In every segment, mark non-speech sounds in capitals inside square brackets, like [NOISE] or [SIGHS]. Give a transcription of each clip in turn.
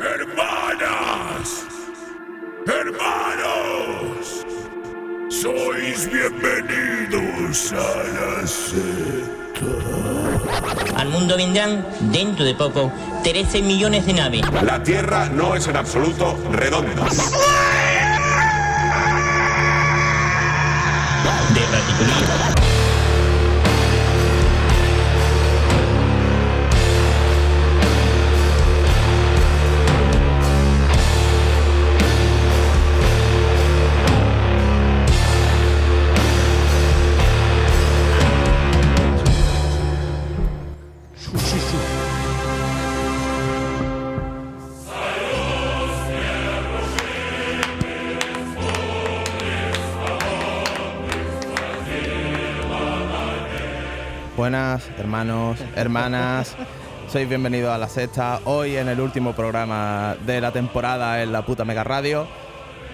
Hermanas, hermanos, sois bienvenidos a la secta. Al mundo vendrán, dentro de poco, 13 millones de naves. La Tierra no es en absoluto redonda. De. Buenas, hermanos, hermanas. Sois bienvenidos a la sexta. Hoy en el último programa de la temporada en la puta Mega Radio.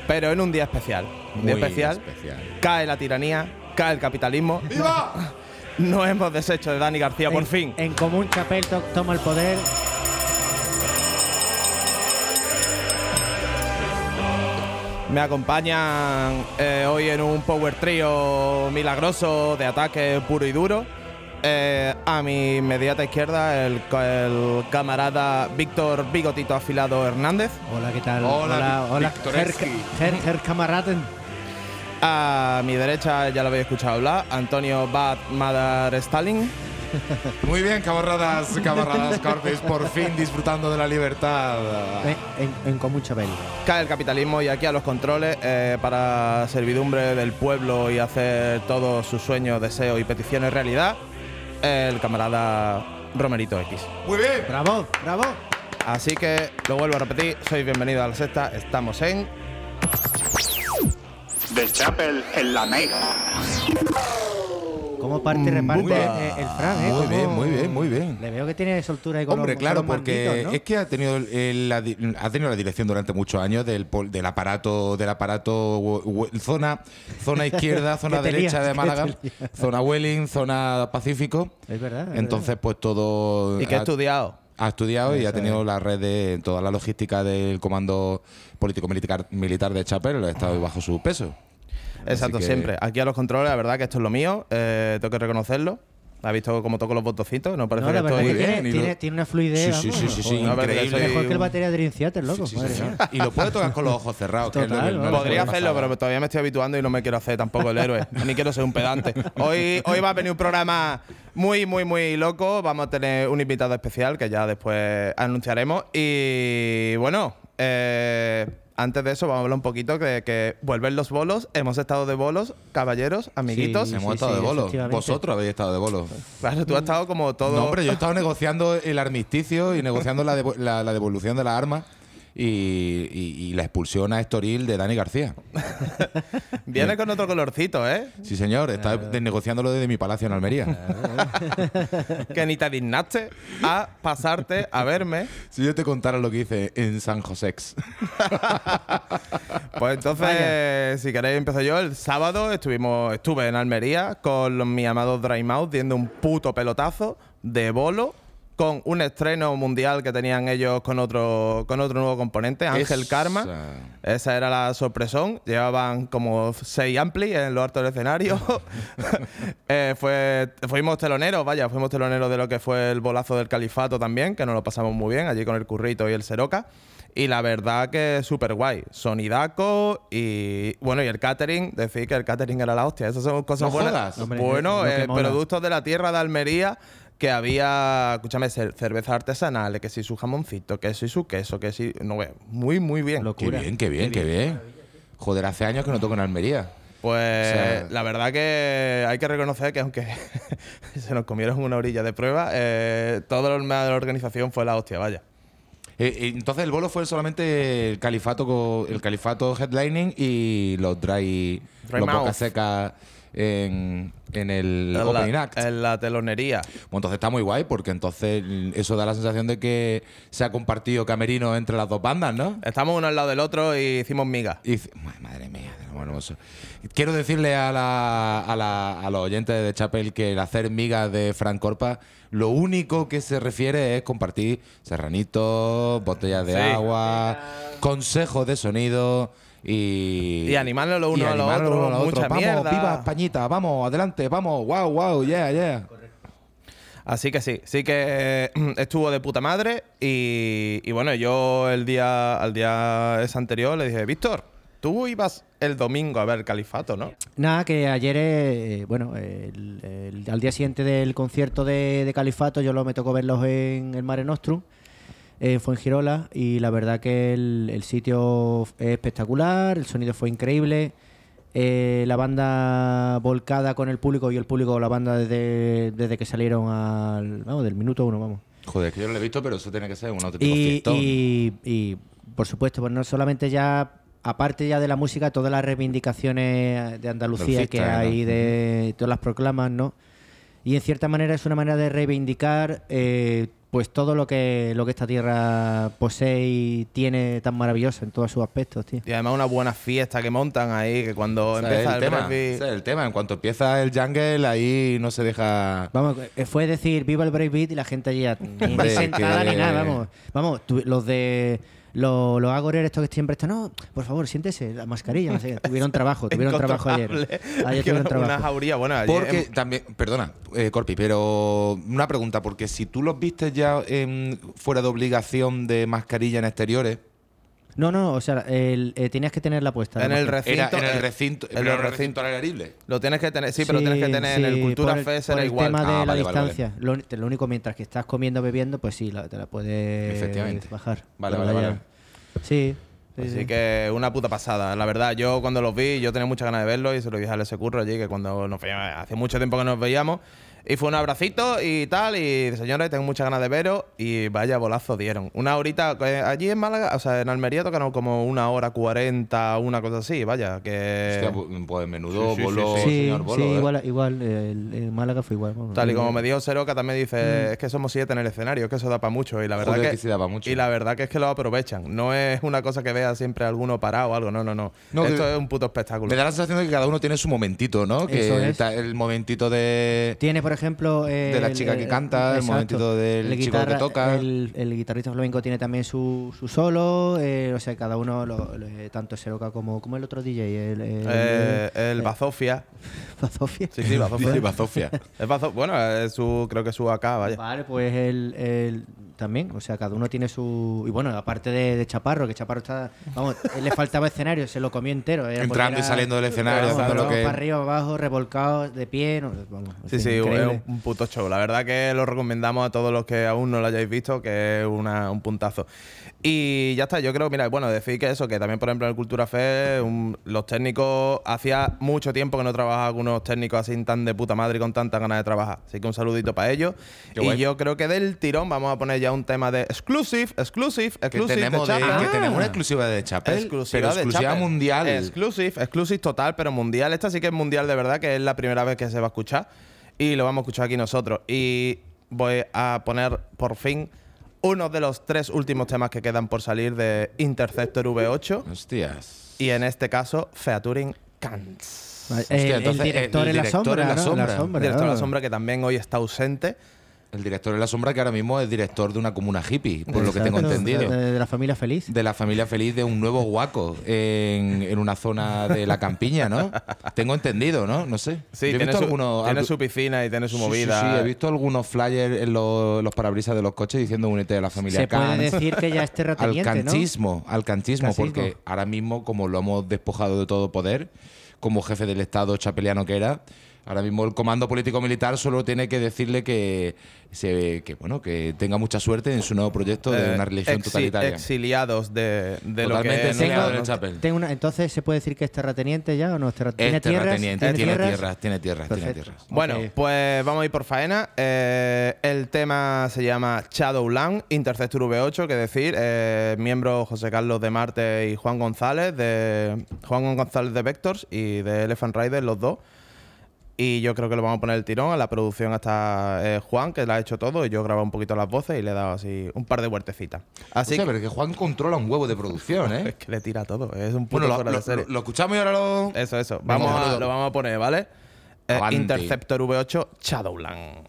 Pero en un día especial. Un día Muy especial. especial. Cae la tiranía, cae el capitalismo. ¡Viva! [LAUGHS] No hemos deshecho de Dani García, por fin. En común Chapel to- toma el poder. Me acompañan eh, hoy en un power trio milagroso de ataque puro y duro. Eh, a mi inmediata izquierda, el, el camarada Víctor Bigotito Afilado Hernández. Hola, ¿qué tal? Hola, hola, hola Herr Kameraden. A mi derecha, ya lo habéis escuchado hablar, Antonio Bad Madar Stalin. [LAUGHS] Muy bien, camaradas, camaradas Carpes, por fin disfrutando de la libertad. En, en común Chapel. Cae el capitalismo y aquí a los controles eh, para servidumbre del pueblo y hacer todos sus sueños, deseos y peticiones realidad, el camarada Romerito X. Muy bien. Bravo, bravo. Así que lo vuelvo a repetir, sois bienvenidos a la sexta, estamos en... The Chapel en la Mega. ¿Cómo parte y reparte Bumba. eh, el Fran, eh? Muy ¿Cómo- bien, muy bien, muy bien. Le veo que tiene soltura ahí con Hombre, los, claro, con los porque es que ha tenido el- la, ha tenido la dirección durante muchos años del, pol- del aparato del aparato zona zona [LAUGHS] izquierda, zona Que derecha lías, de que Málaga, zona Welling, zona Pacífico. Es verdad. es Entonces, pues todo ¿Y qué ha estudiado? Ha estudiado y ha tenido la red de toda la logística del comando político militar, militar de Chapel, ha estado bajo su peso. Exacto, que- siempre. Aquí a los controles, la verdad que esto es lo mío, eh, tengo que reconocerlo. ¿Has visto cómo toco los botoncitos? No parece No, la que estoy... que tiene, bien, tiene, lo- tiene una fluidez. Sí, sí, sí, sí, sí, soy Mejor que el batería de Dream Theater, loco. Sí, sí, madre sí. mía. Y lo puede tocar con los ojos cerrados. Podría hacerlo, pasar. pero todavía me estoy habituando y no me quiero hacer tampoco el héroe. Ni quiero ser un pedante. Hoy, hoy va a venir un programa muy, muy, muy loco. Vamos a tener un invitado especial que ya después anunciaremos. Y bueno, eh, antes de eso vamos a hablar un poquito de que vuelven los bolos. Hemos estado de bolos, caballeros, amiguitos. Sí, Hemos sí, estado de sí, bolo. efectivamente. Vosotros habéis estado de bolo. Claro, tú has estado como todo... No, hombre, yo he estado negociando el armisticio y negociando la, devo- la- la devolución de las armas y, y- y la expulsión a Estoril de Dani García. [LAUGHS] Viene con otro colorcito, ¿eh? Sí, señor, está negociándolo desde mi palacio en Almería. Que ni te dignaste a pasarte a verme. Si yo te contara lo que hice en San Joséx. Pues entonces, si queréis, empiezo yo. El sábado estuvimos, estuve en Almería con los, mis amados Dry Mouth viendo un puto pelotazo de bolo con un estreno mundial que tenían ellos con otro, con otro nuevo componente, Ángel Esa. Karma. Esa era la sorpresón. Llevaban como seis amplis en lo alto del escenario. [LAUGHS] [LAUGHS] Eh, fue, fuimos teloneros, vaya, fuimos teloneros de lo que fue el bolazo del califato también, que nos lo pasamos muy bien allí con el currito y el Seroca. Y la verdad que súper guay. Sonidaco y bueno, y el catering, decir que el catering era la hostia. Esas son cosas No buenas. jodas. Bueno, eh, productos de la tierra de Almería que había, escúchame, cer- cerveza artesanal, que si su jamoncito, que si su queso, que si. No, ve, muy, muy bien. Qué Locura. bien, qué bien, qué bien. Joder, hace años que no toco en Almería. Pues O sea- la verdad que hay que reconocer que aunque [LAUGHS] se nos comieron una orilla de prueba, eh, todo lo demás de la organización fue la hostia, vaya. Eh, eh, entonces el bolo fue solamente el califato el califato headlining y los dry, Dry los mouth. boca seca en, en el En opening la, act. en la telonería. Bueno, entonces está muy guay porque entonces eso da la sensación de que se ha compartido camerino entre las dos bandas, ¿no? Estamos uno al lado del otro y hicimos miga. Y dice, "Madre- mía, de lo hermoso". Quiero decirle a, la, a, la- a los oyentes de Chapel que el hacer migas de Frank Corpa, lo único que se refiere es compartir serranitos, botellas de Sí. agua, consejos de sonido y. Y animarnos los unos y a a los mucha otros. Vamos, mierda. viva Españita, vamos, adelante, vamos, wow, wow, yeah, yeah. Así que sí, sí que eh, [CLEARS THROAT] estuvo de puta madre. Y, y bueno, yo el día, al día ese anterior le dije, Víctor, tú ibas el domingo a ver Califato, ¿no? Nada, que ayer, eh, bueno, el- el- al día siguiente del concierto de, de Califato, yo lo me tocó verlos en el Mare Nostrum, en Fuengirola, y la verdad que el, el sitio es espectacular, el sonido fue increíble, eh, la banda volcada con el público y el público, la banda desde, desde que salieron al, vamos, del minuto uno, vamos. Joder, que yo no lo he visto, pero eso tiene que ser un auténtico Y, y- y, por supuesto, pues no solamente ya, aparte ya de la música, todas las reivindicaciones de Andalucía que hay, ¿no? de todas las proclamas, ¿no? Y en cierta manera es una manera de reivindicar eh, pues todo lo que, lo que esta tierra posee y tiene tan maravilloso en todos sus aspectos, tío. Y además una buena fiesta que montan ahí, que cuando O sea, empieza el, el, tema, breakbeat- ese es el tema. En cuanto empieza el jungle, ahí no se deja. Vamos, eh, fue decir viva el breakbeat y la gente allí ya ni, ni sentada ni nada, vamos. Vamos, los de los, los Agorer estos que siempre están, no, por favor, siéntese, la mascarilla, no sé, qué". tuvieron [LAUGHS] trabajo, tuvieron trabajo ayer. Ayer Que tuvieron [LAUGHS] una- trabajo. Una jauría, bueno, ayer Porque también, perdona, eh, Corpi, pero una pregunta, porque si tú los viste ya en- fuera de obligación de mascarilla en exteriores, No, no, o sea, el- eh, tenías que tenerla puesta. En el era recinto. en el eh, recinto, en pero el era un recinto. aire libre. Lo tienes que tener, sí, pero tienes que tener en el Cultura por el- Fest por era el igual. tema de Ah, la vale, vale, distancia. Lo, lo único, mientras que estás comiendo bebiendo, pues sí, la- te la puedes Efectivamente. bajar. Vale, vale, vale. Sí. sí, Así sí. que una puta pasada. La verdad, yo cuando los vi, yo tenía muchas ganas de verlos y se lo dije al ese curro allí, que cuando nos veíamos, hace mucho tiempo que nos veíamos. Y fue un abracito y tal, y señores, tengo muchas ganas de veros. Y vaya bolazo dieron. Una horita, eh, allí en Málaga, o sea, en Almería tocaron como una hora cuarenta, una cosa así, vaya, que... Hostia, pu- pues menudo Sí, sí, bolo, sí, Sí, señor sí, bolo. ¿eh? igual, igual eh, Málaga fue igual. Tal y como me dijo Seroca, también dice, Mm. es que somos siete en el escenario, es que eso da para mucho. Y la verdad Joder, que, que sí da pa' mucho. Y la verdad que es que lo aprovechan. No es una cosa que vea siempre alguno parado o algo, no, no, no. No, Esto que- es un puto espectáculo. Me da la sensación de que cada uno tiene su momentito, ¿no? Que Eso es. está el momentito de... Tiene, por ejemplo. eh, De la chica que canta, el momentito del chico que toca. El, el guitarrista flamenco tiene también su, su solo. eh, o sea, cada uno, lo- lo- eh, tanto Seroca como, como el otro DJ. El, el, Eh, el Bazofia. [LAUGHS] Bazofia. Sí, sí, Bazofia. Sí, Bazofia. Es Bazo- bueno, es su, creo que es su AK, vaya. Vale, pues el, el- también, o sea, cada uno tiene su. Y bueno, aparte de, de Chaparro, que Chaparro está. Vamos, [LAUGHS] le faltaba escenario, se lo comió entero. era Entrando y saliendo del escenario, Vamos, haciendo lo vamos que- para arriba, abajo, revolcado, de pie. no, vamos, Sí, sí, increíble. un, un puto show. La verdad que lo recomendamos a todos los que aún no lo hayáis visto, que es una- un puntazo. Y ya está, yo creo, mira, bueno, decir que eso, que también, por ejemplo, en el Cultura un- los técnicos, hacía mucho tiempo que no trabajaba con unos técnicos así tan de puta madre y con tanta ganas de trabajar. Así que un saludito para ellos. Qué y guay. yo creo que del tirón vamos a poner ya un tema de exclusive, exclusive, Que exclusive. tenemos, de de- que tenemos una exclusiva de Chapel, Exclusiva pero de exclusiva Chapel. mundial. Exclusive, exclusive total, pero mundial. Esta sí que es mundial de verdad, que es la primera vez que se va a escuchar. Y lo vamos a escuchar aquí nosotros. Y voy a poner por fin uno de los tres últimos temas que quedan por salir de Interceptor V8. Hostias. Y en este caso, Featuring Cants. Hostia, el, el entonces, director el en la director sombra. en la ¿no? sombra. Director de la sombra que también hoy está ausente. El director de la sombra, que ahora mismo es director de una comuna hippie, por lo que tengo entendido. De, de la familia feliz. De la familia feliz de un nuevo guaco en, en una zona de la campiña, ¿no? Tengo entendido, ¿no? No sé. Sí, tiene, visto su, algunos- tiene su piscina y tiene su Sí, sí, movida. Sí, he visto algunos flyers en los, los parabrisas de los coches diciendo únete a la familia Se puede Kant". decir que ya es al terrateniente, ¿no? canchismo, al canchismo, Canchismo. porque ahora mismo, como lo hemos despojado de todo poder, como jefe del Estado chapeliano que era, ahora mismo el comando político militar solo tiene que decirle que se, que bueno, que tenga mucha suerte en su nuevo proyecto de Eh, una religión exi- totalitaria. exiliados de, de lo que del Chapel. Tengo una- entonces, ¿se puede decir que es terrateniente ya o no? Es terrateniente, tiene tierras? tierras, tiene tierras, tiene tierras. Bueno, pues vamos a ir por faena. Eh, el tema se llama Shadowland, Interceptor V8, que decir, eh, miembros José Carlos de Marte y Juan González, de Juan González de Vectors y de Elephant Rider, los dos. Y yo creo que lo vamos a poner el tirón. A la producción hasta eh, Juan, que la ha hecho todo. Y yo he grabado un poquito las voces y le he dado así un par de huertecitas. Así Hostia, que, pero es que Juan controla un huevo de producción, [LAUGHS] es ¿eh? que le tira todo. Es un puto bueno, lo, de serie. lo- lo escuchamos y ahora lo. Eso, eso. Vamos a- lo vamos a poner, ¿vale? Eh. Interceptor V8 Shadowland.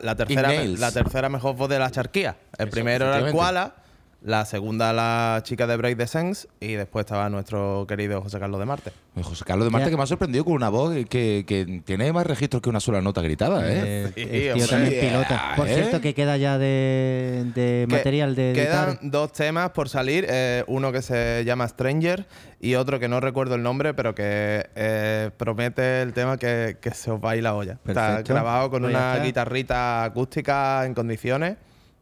La, la tercera, la tercera mejor voz de la charquía. El primero era el. Koala, la segunda la chica de Break the Sense y después estaba nuestro querido José Carlos de Marte. Eh, José Carlos de Marte, que me ha sorprendido con una voz que, que tiene más registros que una sola nota gritada, ¿eh? Eh, Sí, el tío hombre. también Yeah, pilota. Por ¿eh? cierto, que queda ya de, de Que- material de Quedan editar. dos temas por salir, eh, uno que se llama Stranger y otro que no recuerdo el nombre, pero que eh, promete el tema que, que se os va a ir la olla. Está grabado con Pues una guitarrita acústica en condiciones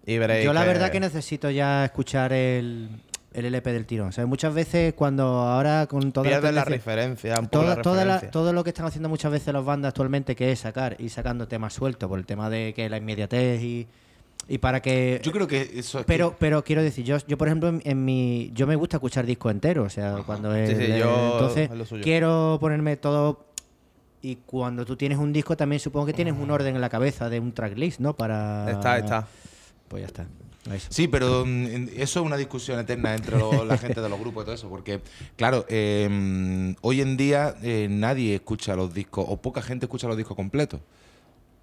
y veréis Yo la verdad que necesito ya escuchar el, el LP del tirón. O sea, muchas veces cuando ahora con toda pierdes la referencia, un poco Toda- la toda la- todo lo que están haciendo muchas veces las bandas actualmente, que es sacar y sacando temas sueltos por el tema de que la inmediatez y, y para que. Yo creo que eso es pero, pero quiero decir, yo, yo por ejemplo, en, en mi. Yo me gusta escuchar discos enteros. O sea, cuando es. Sí, sí, yo- entonces, es lo suyo. quiero ponerme todo. Y cuando tú tienes un disco, también supongo que tienes un orden en la cabeza de un tracklist, ¿no? Para. Está, está. Pues ya está. Sí, pero mm, eso es una discusión eterna entre la gente de los grupos y todo eso, porque, claro, mm, hoy en día eh, nadie escucha los discos, o poca gente escucha los discos completos.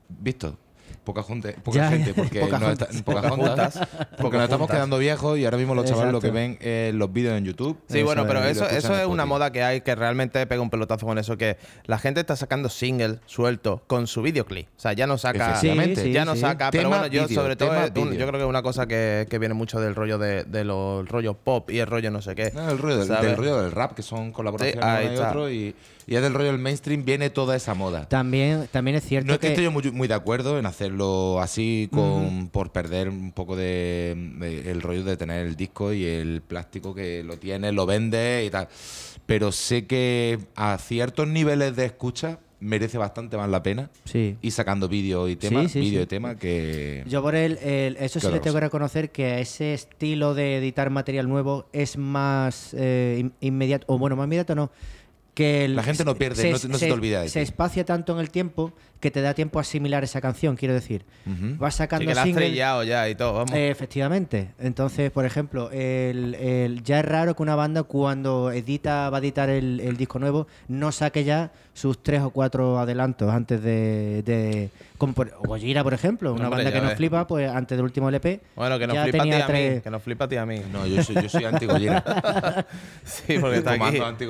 ¿Visto? Poca gente, poca Ya, gente porque Pocas nos juntas. está- pocas juntas, porque nos estamos quedando viejos y ahora mismo los chavales lo que Exacto. ven es los vídeos en YouTube. Sí, Eso bueno, pero eso, eso es una moda que hay que realmente pega un pelotazo con eso, que la gente está sacando singles sueltos con su videoclip. O sea, ya no saca... Sí, sí, ya no sí. saca, pero bueno, yo vídeo, sobre todo, es yo creo que es una cosa que, que viene mucho del rollo de, de los rollos pop y el rollo no sé qué. No, el rollo del, del rollo del rap, que son colaboraciones Sí, ahí uno y otro, y, y es del rollo del mainstream, viene toda esa moda. También, también es cierto No es que que... esté yo muy, muy de acuerdo en hacerlo así con, por perder un poco de, de- el rollo de tener el disco y el plástico que lo tiene, lo vende y tal. Pero sé que a ciertos niveles de escucha merece bastante más la pena Sí. ir sacando vídeo y tema, Sí, sí, vídeo y tema que... Yo por el, el- eso sí le tengo que reconocer que ese estilo de editar material nuevo es más eh, in- inmediato, o bueno, más inmediato no, que el- La gente no pierde, no se te olvida de Se espacia tanto en el tiempo que te da tiempo a asimilar esa canción, quiero decir. Ujú. Vas Sí, sacando que la trillado ya y todo, vamos. Eh, efectivamente. Entonces, por ejemplo, el, el- ya es raro que una banda cuando edita, va a editar el, el disco nuevo, no saque ya sus tres o cuatro adelantos antes de... de como por, Gojira, por ejemplo, una Hombre, banda que nos flipa, pues antes del último LP. bueno, que nos ya flipa a ti a mí. tres- Que nos flipa a ti a mí. No, yo soy, yo soy anti-Gojira. [LAUGHS] Sí, porque está aquí. Anti el,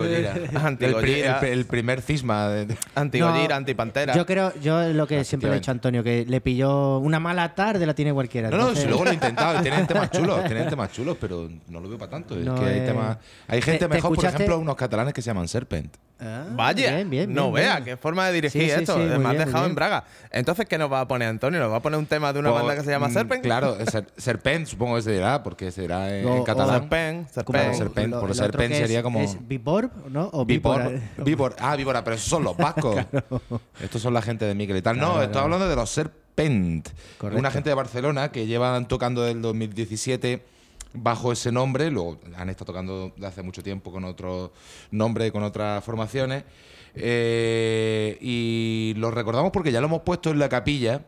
pri- Gojira. el- el primer cisma. de- Anti-Gojira, No, anti-pantera. Yo creo, yo lo que siempre le he dicho a Antonio, que le pilló una mala tarde, la tiene cualquiera. No, no, si luego lo he intentado. [LAUGHS] Tienen temas chulos, tienen temas chulos, pero no lo veo para tanto. Es que hay es- temas. Hay ¿Te- gente te mejor, por ejemplo, unos catalanes que se llaman Serpent. Ah, Vaya, bien, bien, no bien, vea, bien. qué forma de dirigir Sí, esto. sí, Me has dejado en Braga. Entonces, ¿qué nos va a poner Antonio? ¿Nos va a poner un tema de una Pues, banda que se llama mm, Serpent? Claro, [LAUGHS] Ser- Serpent, supongo que se dirá, porque será en, O- en catalán. Serpent, Serpent. Serpent, lo- por lo Serpent sería es- como- ¿Es Víbor, no? O Víbor, Víbora. Víbor, ah, Víbora, pero esos son los vascos. [LAUGHS] Estos son la gente de Miquel y tal. no, Claro, estoy hablando de los Serpent. Correcto. Una gente de Barcelona que llevan tocando del 2017 bajo ese nombre. Luego han estado tocando de hace mucho tiempo con otro nombre con otras formaciones. Eh, y los recordamos porque ya lo hemos puesto en la capilla.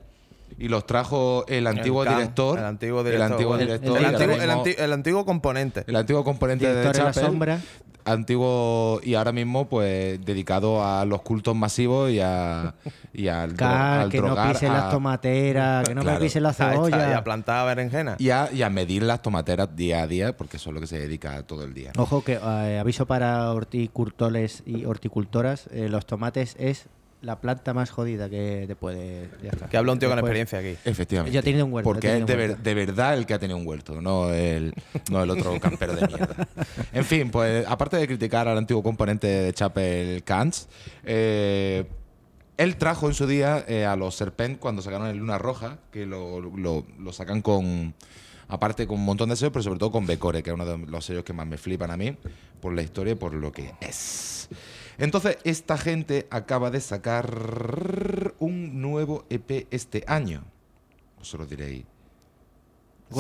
Y los trajo el antiguo director. El antiguo director. El antiguo bueno. director. El y ahora antiguo, el mismo- anti- el antiguo componente. el antiguo componente de la sombra. antiguo y ahora mismo pues dedicado a los cultos masivos y a y al, [LAUGHS] dro- Ca- al que no pisen a- las tomateras, que no Claro. me pisen la Ahí está, Y a plantar berenjena. y a, y a medir las tomateras día a día porque eso es lo que se dedica todo el día Ojo que eh, aviso para horticultores y horticultoras, eh, los tomates es la planta más jodida que te puede... ya está. Que habla un tío con Después- experiencia aquí. efectivamente Yo he tenido un huerto, porque es de, ver- verdad el que ha tenido un huerto no el no el otro campero de mierda [LAUGHS] en fin pues aparte de criticar al antiguo componente de Chapel Cans eh, él trajo en su día eh, a los Serpent cuando sacaron el Luna Roja, que lo, lo- lo sacan con. Aparte con un montón de sellos, pero sobre todo con Becore, que es uno de los sellos que más me flipan a mí, por la historia y por lo que es. Entonces, esta gente acaba de sacar un nuevo EP este año. Vosotros diréis.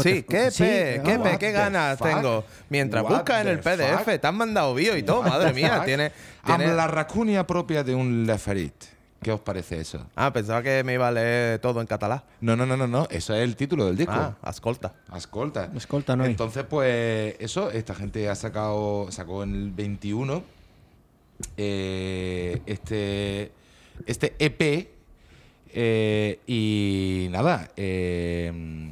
Sí, qué sí, pe, qué pe, what qué ganas fuck? tengo. Mientras What buscas en el PDF, fuck? te han mandado bio y todo, madre mía. Tiene, tiene- la racunia propia de un Leferit. ¿Qué os parece eso? Ah, pensaba que me iba a leer todo en catalán. No, no, no, no, no. Eso es el título del disco. Ah, ascolta. Ascolta. Escolta, noi. Entonces, pues, eso, esta gente ha sacado, sacó en el 21 eh, este, este EP. eh, y nada, eh,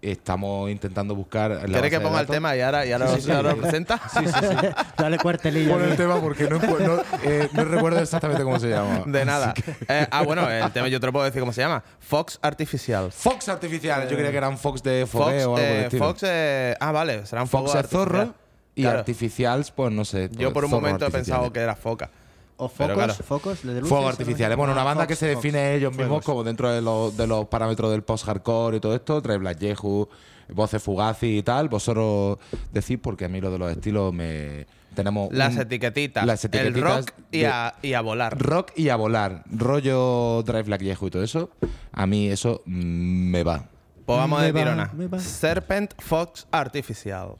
estamos intentando buscar. la ¿Quieres que de ponga el tema y ahora, y ahora Sí, os- sí, ahora sí. lo presenta? Sí, sí, sí. [LAUGHS] Dale cuartelillo. Pon el tema porque no, encu- no, eh, no recuerdo exactamente cómo se llama. De nada. Eh, ah, bueno, el tema yo te lo puedo decir cómo se llama. Fox Artificial. Fox artificial. Yo creía que eran Fox de Fox, o algo. Fox eh, ah, vale, serán Fox fuegos es zorro artificial. Y Claro. artificials, pues no sé. Yo por un momento he pensado artificiales. que era foca. O focos, claro. focos de luces, Fuegos ¿no? artificiales. Bueno, una Ah, banda Fox, que se Fox. define ellos mismos Fuegos. como dentro de los, de los parámetros del post-hardcore y todo esto. Trae Black Jehu, voces fugazi y tal. Vosotros decís, porque a mí lo de los estilos me. Tenemos. Las un- etiquetitas. Las el rock y de- a, y a volar. Rock y a volar. Rollo Drive Black Jehu y todo eso. A mí eso mm, me va. Pues vamos Me de va, tirona. me va. Serpent Fox Artificial.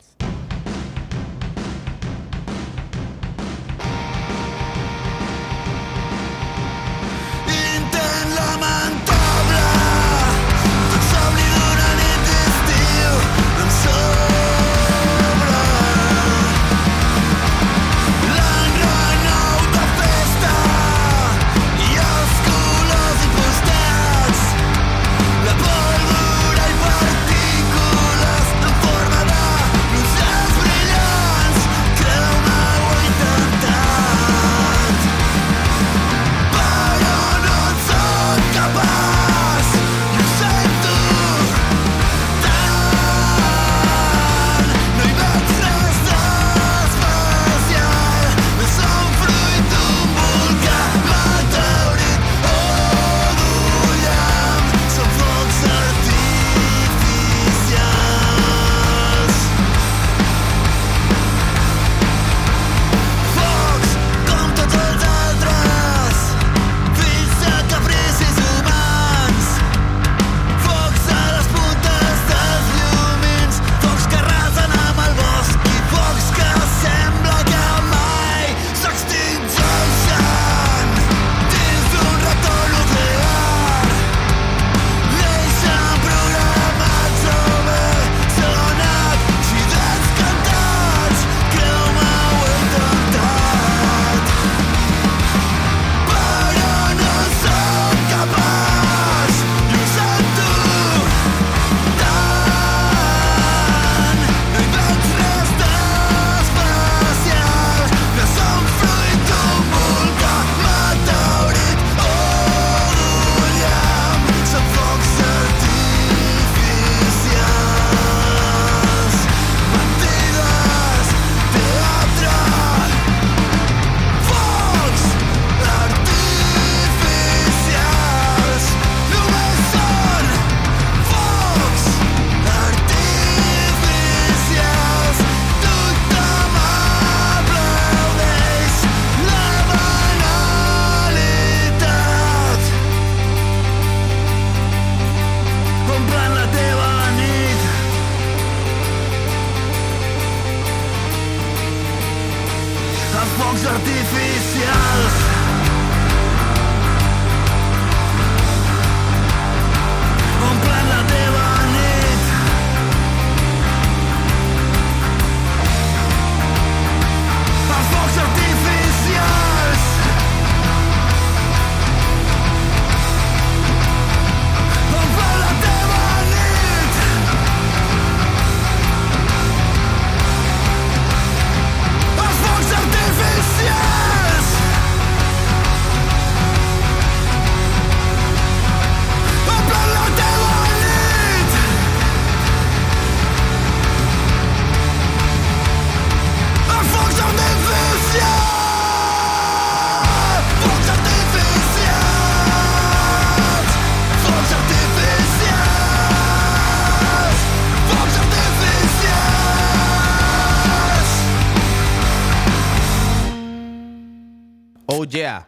Oh yeah.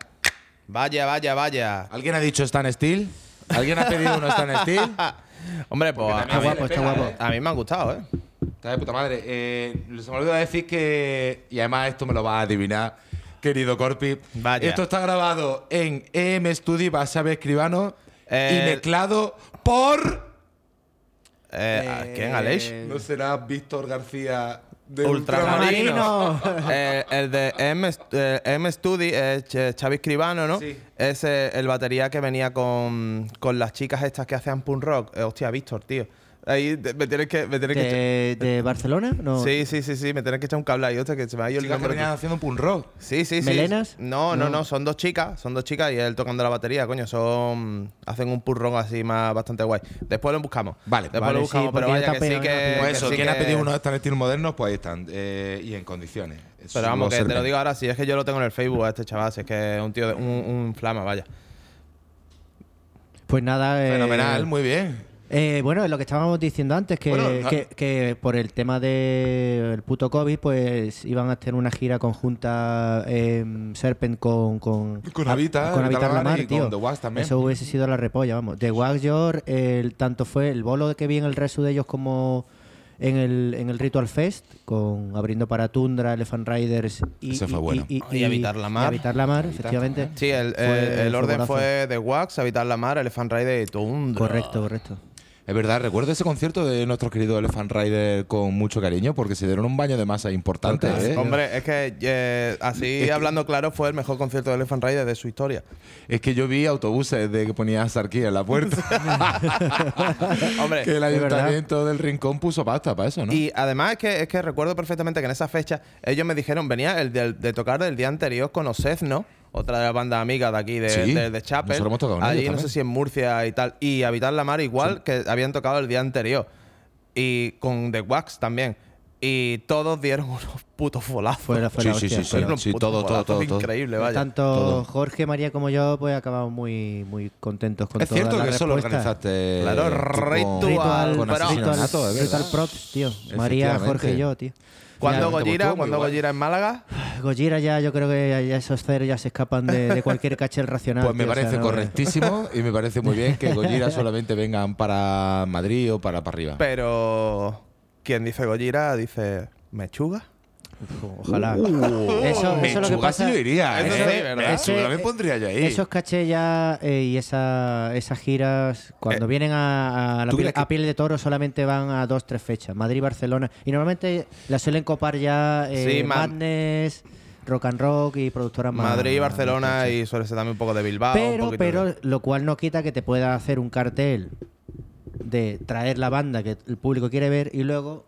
Vaya, vaya, vaya. ¿Alguien ha dicho Stan Steel? ¿Alguien ha pedido uno Stan Steel? [LAUGHS] Hombre, pues Está guapo, está guapo. a mí me han gustado, ¿eh? Está de puta madre. Eh, se me olvidó decir que. Y además esto me lo vas a adivinar, querido Corpi. Vaya. Esto está grabado en EM Studio Basabe Escribano Eh, y mezclado por. Eh, ¿a ¿Quién, Aleix? ¿No será Víctor García de Ultramarino. Marino. [LAUGHS] Eh, el de M, eh, M Studi, eh, Ch- Xavi Escribano, ¿no? Sí. Es eh, el batería que venía con, con las chicas estas que hacían punk rock. Eh, hostia, Víctor, tío. Ahí te- me tienes que. Me tienes que ¿De, de Barcelona? No. echar- sí, sí, sí, sí, me tienes que echar un cable ahí, hostia, que se me ha ido el Chicas que nombre. venían haciendo un punk rock. Sí, sí, sí. ¿Melenas? No, no, no, son dos chicas, son dos chicas y él tocando la batería, coño, son hacen un punk rock así más bastante guay. Después lo buscamos. Vale, Después vale, lo buscamos, sí, pero vaya que está sí pegado, que, está Pues que eso, sí que- ha pedido unos Stan Steel modernos, pues ahí están. eh, y en condiciones. Eso Pero vamos, lo que te lo digo ahora, si es que yo lo tengo en el Facebook a este chaval, si es que es un tío, de- un, un flama, vaya. Pues nada. eh, Fenomenal, muy bien. Eh, bueno, es lo que estábamos diciendo antes, que, Bueno, no- que, que por el tema del puto COVID, pues iban a hacer una gira conjunta eh, Serpent con, con, Con Habita, con Habita Habitar la Mar y tío. con The Wax también. Eso hubiese sido la repolla, vamos. The Wax Your, el, tanto fue el bolo que vi en el resto de ellos como en el, en el Ritual Fest, con abriendo para Tundra, Elephant Riders y, y- bueno. y, Y Habitar la Mar. y Habitar la Mar, efectivamente. Sí, el, el- orden fue de Wax, Habitar la Mar, Elephant Rider y Tundra. Correcto, correcto. Es verdad, recuerdo ese concierto de nuestros queridos Elephant Rider con mucho cariño porque se dieron un baño de masa importante. ¿eh? Hombre, es que eh, así hablando claro fue el mejor concierto de Elephant Rider de su historia. Es que yo vi autobuses de que ponía Sarquía en la puerta. [LAUGHS] Hombre, que el ayuntamiento del rincón puso pasta para eso, ¿no? Y además es que, es que recuerdo perfectamente que en esa fecha ellos me dijeron, venía el de, de tocar del día anterior con Osez, ¿no? Otra de las bandas amigas de aquí, de, Sí, de, de Chapel. nosotros hemos tocado Allí ellos no sé si en Murcia y tal. Y Habitar la Mar igual, que habían tocado el día anterior. Y con The Wax también. Y todos dieron [LAUGHS] unos putos folazos. Fue la, fue Sí, la sí, sí, sí, la sí, putos todo, todo, todo, todo. Increíble, vaya. Tanto todo. Jorge, María como yo, pues acabamos muy, muy contentos con es todas cierto las que eso lo organizaste. Claro, tú con- ritual, Ritual, con Ritual verdad. Props, tío. María. Jorge y yo, tío. ¿Cuándo Gojira? ¿Cuándo. Gojira en Málaga? [SIGHS] Gojira ya, yo creo que ya esos ceros ya se escapan de, de cualquier caché racional. Pues me tío, o sea, parece no- correctísimo y me parece muy bien que Gojira [LAUGHS] solamente vengan para Madrid o para para arriba. Pero quien dice Gojira dice Mechuga. Ojalá. eso, eso es lo que pasa. sí yo iría, Eso ¿eh? Ese- me pondría yo ahí. Esos cachés ya eh, y esa, esas giras, cuando Eh, vienen a, a la ¿tú piel, crees que- a piel de toro, solamente van a dos, tres fechas. Madrid, Barcelona. Y normalmente las suelen copar ya eh, Sí, man- Madness, Rock and Rock y productoras más. Madrid, Barcelona más y suele ser también un poco de Bilbao. Pero, pero de- lo cual no quita que te pueda hacer un cartel de traer la banda que el público quiere ver y luego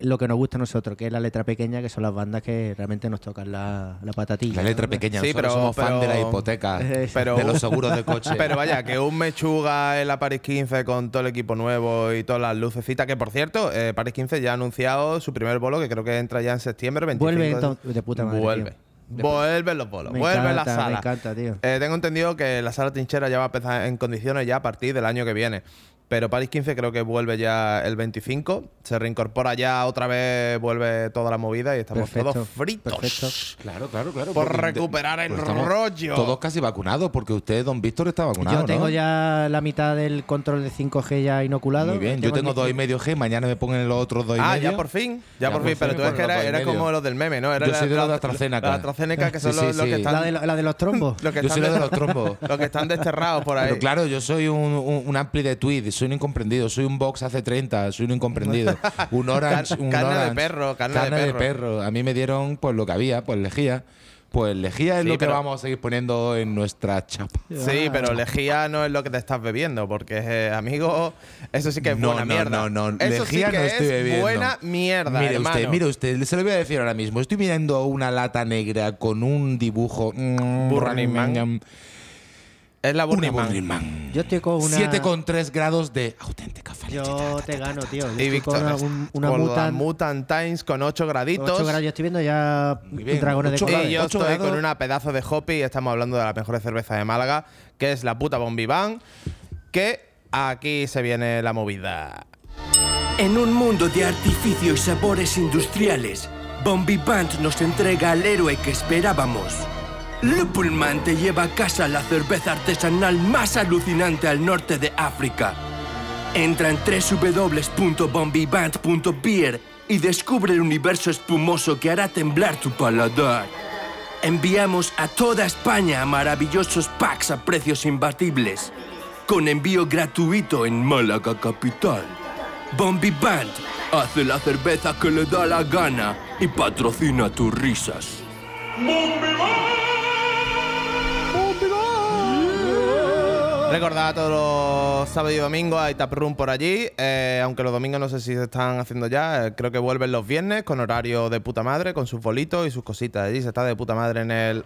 lo que nos gusta a nosotros, que es la letra pequeña, que son las bandas que realmente nos tocan la, la patatilla. La letra ¿no? pequeña, Sí, pero- somos fan de la hipoteca, [LAUGHS] Eh, pero- de los seguros de coche. [LAUGHS] Pero vaya, que un Mechuga en la Paris 15 con todo el equipo nuevo y todas las lucecitas, que por cierto, eh, Paris 15 ya ha anunciado su primer bolo, que creo que entra ya en septiembre. 25 Vuelve de- entonces- de puta madre, Vuelve. tío. Vuelven los bolos, Me vuelve la sala. me encanta, tío. Eh, tengo entendido que la sala trinchera ya va a empezar en condiciones ya a partir del año que viene. Pero Paris 15 creo que vuelve ya el 25. Se reincorpora ya otra vez, vuelve toda la movida y estamos Perfecto, todos fritos. perfecto. Claro, claro, claro. Por recuperar el pues rollo. Todos casi vacunados, porque usted, don Víctor, está vacunado. Yo tengo ¿no? ya la mitad del control de 5G ya inoculado. Muy bien, yo tengo el- dos y medio G, mañana me pongan los otros dos y Ah, medio. ya por fin. Ya, Ya por por fin. Pero tú me es que ponen medio. como los del meme, ¿no? Era Yo soy de los de AstraZeneca. La AstraZeneca, que son Sí, sí, los, los sí. que están. La de, la de los trombos. [LAUGHS] los que Yo están soy de los trombos. [LAUGHS] los que están desterrados por ahí. Pero claro, yo soy un, un, un ampli de tweet, soy un incomprendido, soy un box hace 30, soy un incomprendido. Un [LAUGHS] orange, un carne de orange. perro, carne de perro. A mí me dieron pues lo que había, pues lejía. Pues lejía es Sí, lo que vamos a seguir poniendo en nuestra chapa. Sí, pero lejía no es lo que te estás bebiendo, porque, eh, amigo, eso sí que es No, buena no, mierda. no, no, Eso sí lejía que no estoy es bebiendo. buena mierda, mire hermano. usted, mire usted, se lo voy a decir ahora mismo. Estoy mirando una lata negra con un dibujo. mm, Burning Man. Es la Burning Man. Burning Man. Yo estoy con una. 7,3 grados de auténtica Yo felicidad. te gano, tío. Yo Y estoy con Víctor, una, un- una con la mutant. Mutant Times con 8 graditos. 8 grados. Yo estoy viendo ya Muy bien, dragones de ocho. Y yo Ocho estoy grados. con una pedazo de hoppy y estamos hablando de la mejor cerveza de Málaga, que es la puta Bombiván, que aquí se viene la movida. En un mundo de artificio y sabores industriales, Bombivant nos entrega al héroe que esperábamos. Lupulman te lleva a casa la cerveza artesanal más alucinante al norte de África. Entra en www.bombivant.beer y descubre el universo espumoso que hará temblar tu paladar. Enviamos a toda España maravillosos packs a precios imbatibles, con envío gratuito en Málaga capital. Bombivant hace la cerveza que le da la gana y patrocina tus risas. Recordad todos los sábados y domingos hay tap room por allí. eh, aunque los domingos no sé si se están haciendo ya. eh, creo que vuelven los viernes con horario de puta madre, con sus bolitos y sus cositas. Allí se está de puta madre en el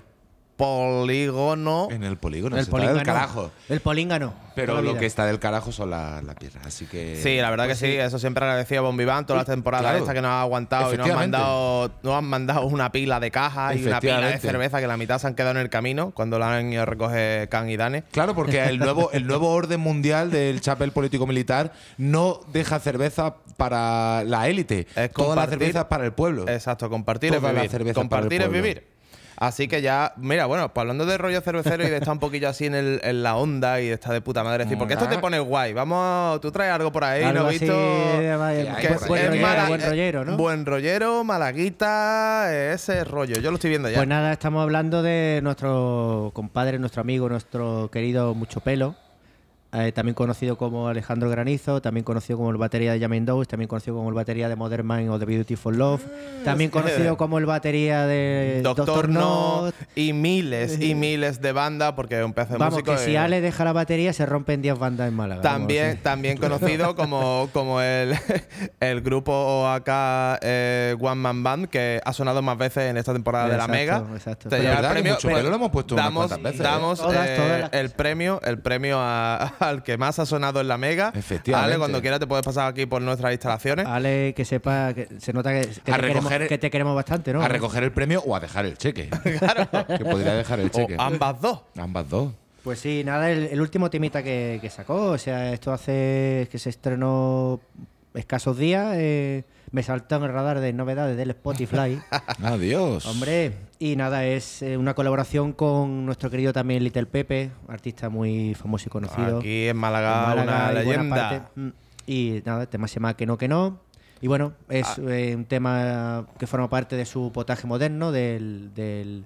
polígono. En el polígono, El se está del políngano. carajo. El políngano. Pero la lo que está del carajo son la- las piernas, así que... Sí, la verdad que sí, eso siempre agradecido a Bombiván todas las temporadas Claro. estas que nos ha aguantado y nos han mandado, nos han mandado una pila de cajas y una pila de cerveza que la mitad se han quedado en el camino cuando la han ido a recoger Can y Dane. Claro, porque el nuevo, el nuevo [LAUGHS] orden mundial del chapel político-militar no deja cerveza para la élite. Es Toda la compartir- cerveza es para el pueblo. Exacto, compartir Toda es la vivir. compartir para es el pueblo. vivir. Así que ya, mira, bueno, pues hablando de rollo cervecero y de estar un poquillo así en, el- en la onda y de estar de puta madre, decir, porque esto te pone guay. Vamos, tú traes algo por ahí, ¿no visto? buen- es- buen es rollero, mala- buen eh, rollero, ¿no? Buen rollero, malaguita, ese rollo. Yo lo estoy viendo ya. Pues nada, estamos hablando de nuestro compadre, nuestro amigo, nuestro querido Mucho Pelo. Eh, también conocido como Alejandro Granizo, también conocido como el batería de Jamin Dose, también conocido como el batería de Modern Mind o The Beautiful Love, también conocido como el batería de Doctor No Not. y miles y miles de bandas, porque es un pedazo de Vamos, músico. que si y- Ale deja la batería se rompen 10 bandas en Málaga. vamos, También, sí. también conocido como, como el, [LAUGHS] el grupo acá eh, One Man Band, que ha sonado más veces en esta temporada de la Mega. exacto. Te Pero el premio. mucho pelo lo hemos puesto unas damos, veces, ¿eh? damos, eh, todas el premio, el premio a- al que más ha sonado en la Mega. Efectivamente. Ale, cuando quieras te puedes pasar aquí por nuestras instalaciones. Ale, que sepa, que se nota que, que te, recoger- queremos, que te queremos bastante, ¿no? A recoger el premio o a dejar el cheque. [LAUGHS] Que podría dejar el o cheque. ambas dos. Ambas dos. Pues sí, nada, el, el último temita que, que sacó, o sea, esto hace que se estrenó escasos días, eh, me saltó en el radar de novedades del Spotify. [LAUGHS] Adiós. Hombre, y nada, es eh, una colaboración con nuestro querido también Little Pepe, artista muy famoso y conocido. Aquí en Málaga, En Málaga una leyenda. Mm, Y nada, el tema se llama Que no, que no. Y bueno, es Ah. eh, un tema que forma parte de su potaje moderno, del, del-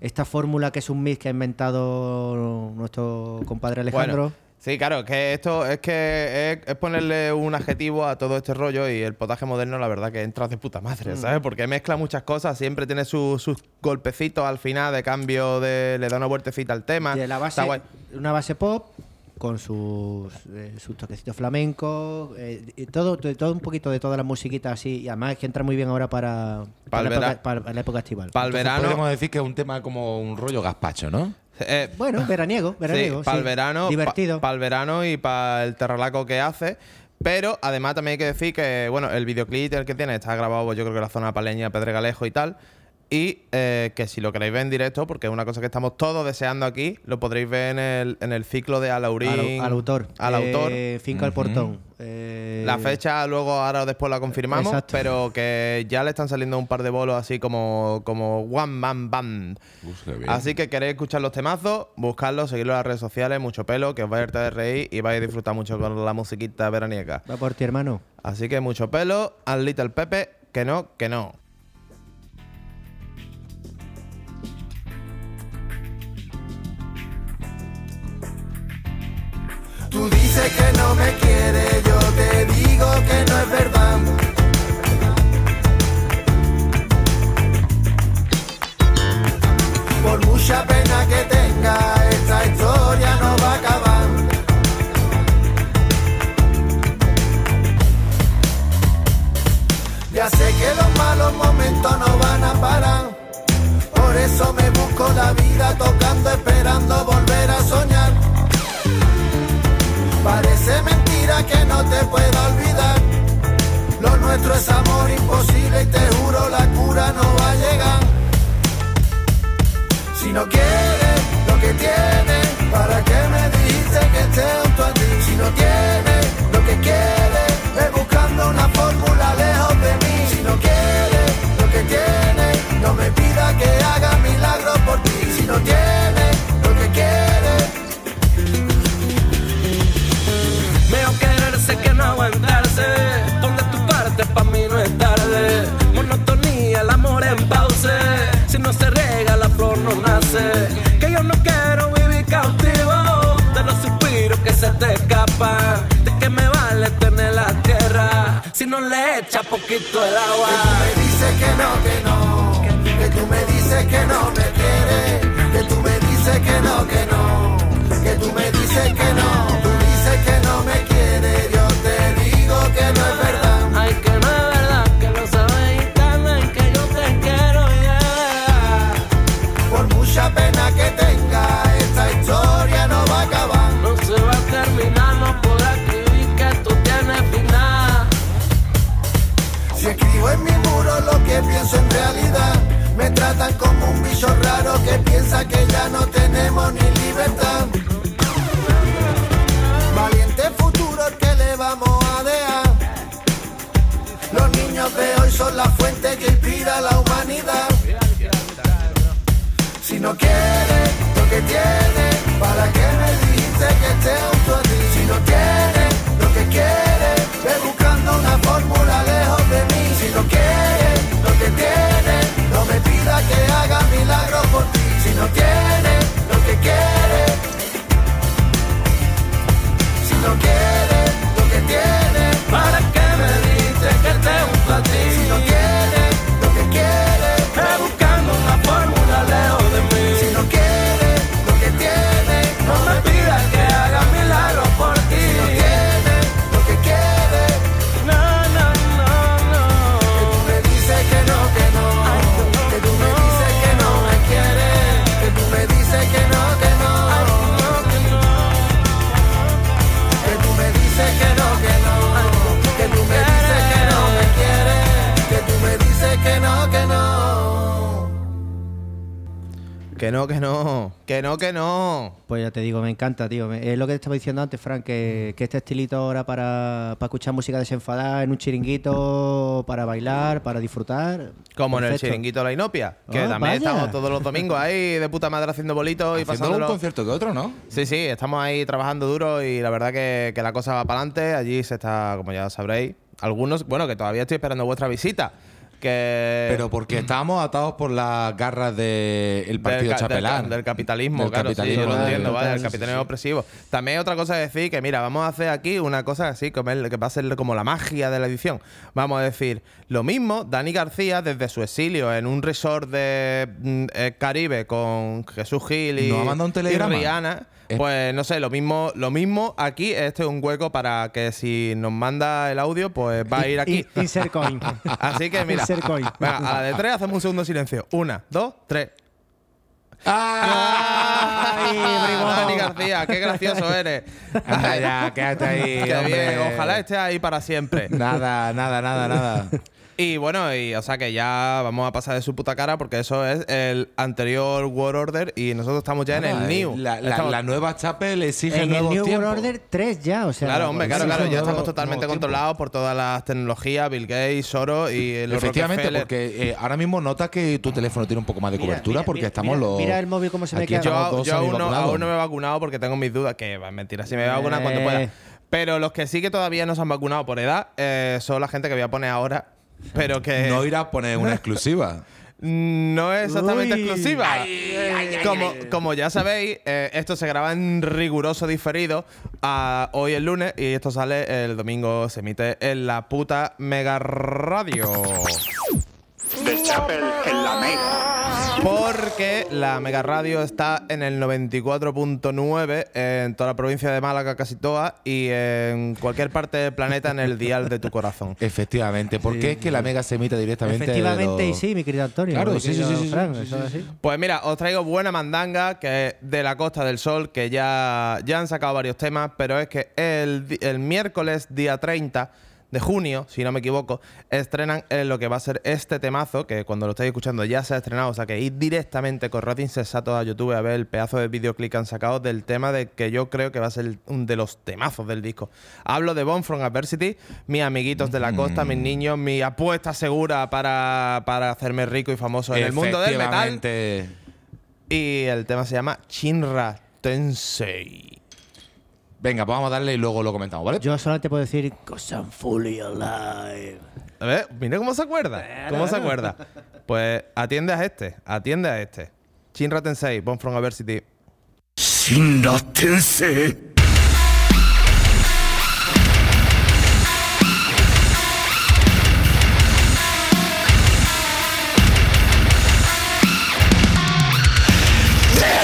esta fórmula que es un mix que ha inventado nuestro compadre Alejandro. Bueno, sí, claro, que esto es que es, es ponerle un adjetivo a todo este rollo y el potaje moderno, la verdad, que entra de puta Mm. madre, ¿sabes? Porque mezcla muchas cosas, siempre tiene su- sus golpecitos al final de cambio de. le da una vueltecita al tema. de la Está base, guay. una base pop con sus, eh, sus toquecitos flamencos, eh, y todo, todo un poquito de toda la musiquita así, y además es que entra muy bien ahora para, Pa'l la, época, para la época estival. Para el Entonces verano. Podríamos decir que es un tema como un rollo gazpacho, ¿no? Eh, Bueno, veraniego, [LAUGHS] veraniego. para sí. el verano. Divertido. Para el verano y para el terralaco que hace. Pero además también hay que decir que, bueno, el videoclip el que tiene está grabado, pues, yo creo que en la zona paleña, Pedregalejo y tal. Y eh, que si lo queréis ver en directo, porque es una cosa que estamos todos deseando aquí, lo podréis ver en el, en el ciclo de Alaurín. al, al autor. Al autor. Eh, Finca al Portón. Eh, La fecha luego ahora o después la confirmamos, Exacto. pero que ya le están saliendo un par de bolos así como, como One Man Band. Uf. Así que queréis escuchar los temazos, buscarlos, seguirlos en las redes sociales, mucho pelo, que os vais a irte de reír y vais a disfrutar mucho con la musiquita veraniega. Va por ti, hermano. Así que mucho pelo, al Little Pepe, que no, que no. Tú dices que no me quieres, yo te digo que no es verdad. Por mucha pena que tenga, esta historia no va a acabar. Ya sé que los malos momentos no van a parar. Por eso me busco la vida tocando, esperando volver a soñar. Parece mentira que no te pueda olvidar. Lo nuestro es amor imposible y te juro la cura no va a llegar. Si no quieres lo que tienes, ¿para qué me dijiste que esté junto a ti? Si no tienes lo que quieres, es buscando una fórmula lejos de mí. Si no quieres lo que tienes, no me ¿De qué me vale tener la tierra si no le echa poquito el agua? me dices que no, que no. Que tú me dices que no me quieres. Que tú me dices que no, que no. Que tú me dices que no. Tú dices que no me quieres. Yo te digo que no es verdad. Un bicho raro que piensa que ya no tenemos ni libertad. Valiente futuro que le vamos a dejar. Los niños de hoy son la fuente que inspira a la humanidad. Si no quieres lo que tienes, ¿para qué me dijiste que esté junto a? Si no tienes lo que quieres, ve buscando una fórmula lejos de mí. Si no quieres lo que tienes, pidas que haga milagros por ti. Si no tienes lo que quieres, si no quieres lo que tienes, ¿Para qué me dices que esté junto a ti? si no quieres Que no, que no. Que no, que no. Pues ya te digo, me encanta, tío. Me- Es lo que te estaba diciendo antes, Frank, que, que este estilito ahora para, para escuchar música desenfadada en un chiringuito, para bailar, para disfrutar. Como en el chiringuito La Inopia, que Ah, también vaya. estamos todos los domingos ahí de puta madre haciendo bolitos y Haciendo un concierto que otro, ¿no? Sí, sí, estamos ahí trabajando duro y la verdad que, que la cosa va para adelante. Allí se está, como ya sabréis, algunos, bueno, que todavía estoy esperando vuestra visita. Que Pero porque estábamos atados por las garras del partido del, chapelán. del capitalismo, Del claro, capitalismo, sí, yo lo del- entiendo, vaya, el capitalismo sí. opresivo. También otra cosa es decir que, mira, vamos a hacer aquí una cosa así, como el- que va a ser como la magia de la edición. Vamos a decir, lo mismo, Dani García, desde su exilio en un resort de mm, eh, Caribe con Jesús Gil y, ¿Nos ha mandado un y? Rihanna, Es- pues no sé, lo mismo, lo mismo aquí, este es un hueco para que si nos manda el audio, pues va a ir aquí. In- Insert coin. [LAUGHS] Así que mira, Coin. [LAUGHS] venga, a la de tres hacemos un segundo de silencio. Una, dos, tres. Ay, [LAUGHS] bribón. Dani García, qué gracioso eres. Anda ya, quédate ahí. [LAUGHS] Qué hombre. bien, ojalá esté ahí para siempre. Nada, nada, nada, nada. Y bueno, y o sea que ya vamos a pasar de su puta cara porque eso es el anterior War Order y nosotros estamos ya en el Nada, New. La, la- Estamos- la nueva Chapel exige en el New World. Order 3 ya, o sea. Claro, hombre, claro, claro. Ya estamos totalmente controlados por todas las tecnologías, Bill Gates, Soros y los Efectivamente, Rockefeller. porque eh, ahora mismo notas que tu teléfono tiene un poco más de Mira, cobertura mira, porque mira, estamos mira, los. mira el móvil cómo se me aquí queda. Yo, yo aún, no, aún no me he vacunado porque tengo mis dudas, que va, mentira, si me voy a vacunar cuando Eh. pueda. Pero los que sí que todavía no se han vacunado por edad eh, son la gente que voy a poner ahora, pero que No irás a poner una [LAUGHS] exclusiva. no es exactamente Uy. exclusiva. como, como ya sabéis, eh, esto se graba en riguroso diferido a hoy el lunes y esto sale el domingo, se emite en la puta Mega Radio. The Chapel en la Mega. Porque la Mega Radio está en el 94.9 en toda la provincia de Málaga, casi toda, y en cualquier parte del planeta en el dial de tu corazón. [LAUGHS] Efectivamente, porque es que la mega se emite directamente. Efectivamente, los- y sí, mi querido Antonio. Claro, sí, sí, querido sí, sí, Fran, sí, eso sí, es así. Pues mira, os traigo buena mandanga, que es de la Costa del Sol, que ya, ya han sacado varios temas, pero es que el, el miércoles, día 30 de junio, si no me equivoco, estrenan eh, lo que va a ser este temazo, que cuando lo estáis escuchando ya se ha estrenado, o sea que id directamente con Rod Insensato a YouTube a ver el pedazo de videoclip que han sacado del tema de que yo creo que va a ser un de los temazos del disco. Hablo de Bone from Adversity, mis amiguitos de la costa, mis niños, mi apuesta segura para, para hacerme rico y famoso en el mundo del metal. Y el tema se llama Shinra Tensei. Venga, pues vamos a darle y luego lo comentamos, ¿vale? Yo solo te puedo decir, cause I'm fully alive. A ver, mira cómo se acuerda. ¿Cómo se acuerda? [LAUGHS] Pues atiende a este, atiende a este. Shinra Tensei, Born from Adversity. Shinra Tensei.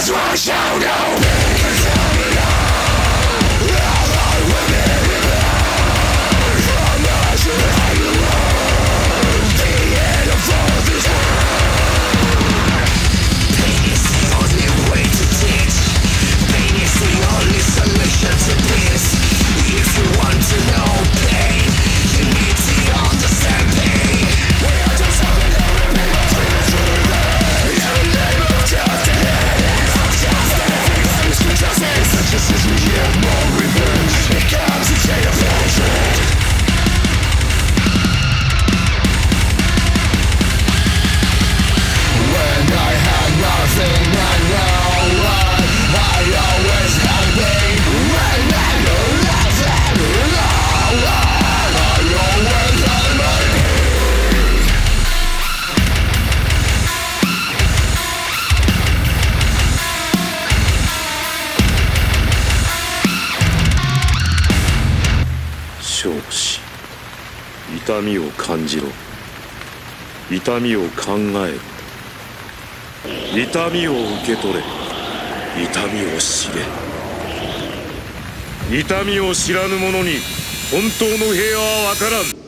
That's. 痛みを感じろ。痛みを考えろ。痛みを受け取れ。痛みを知れ。痛みを知らぬ者に本当の平和は分からん。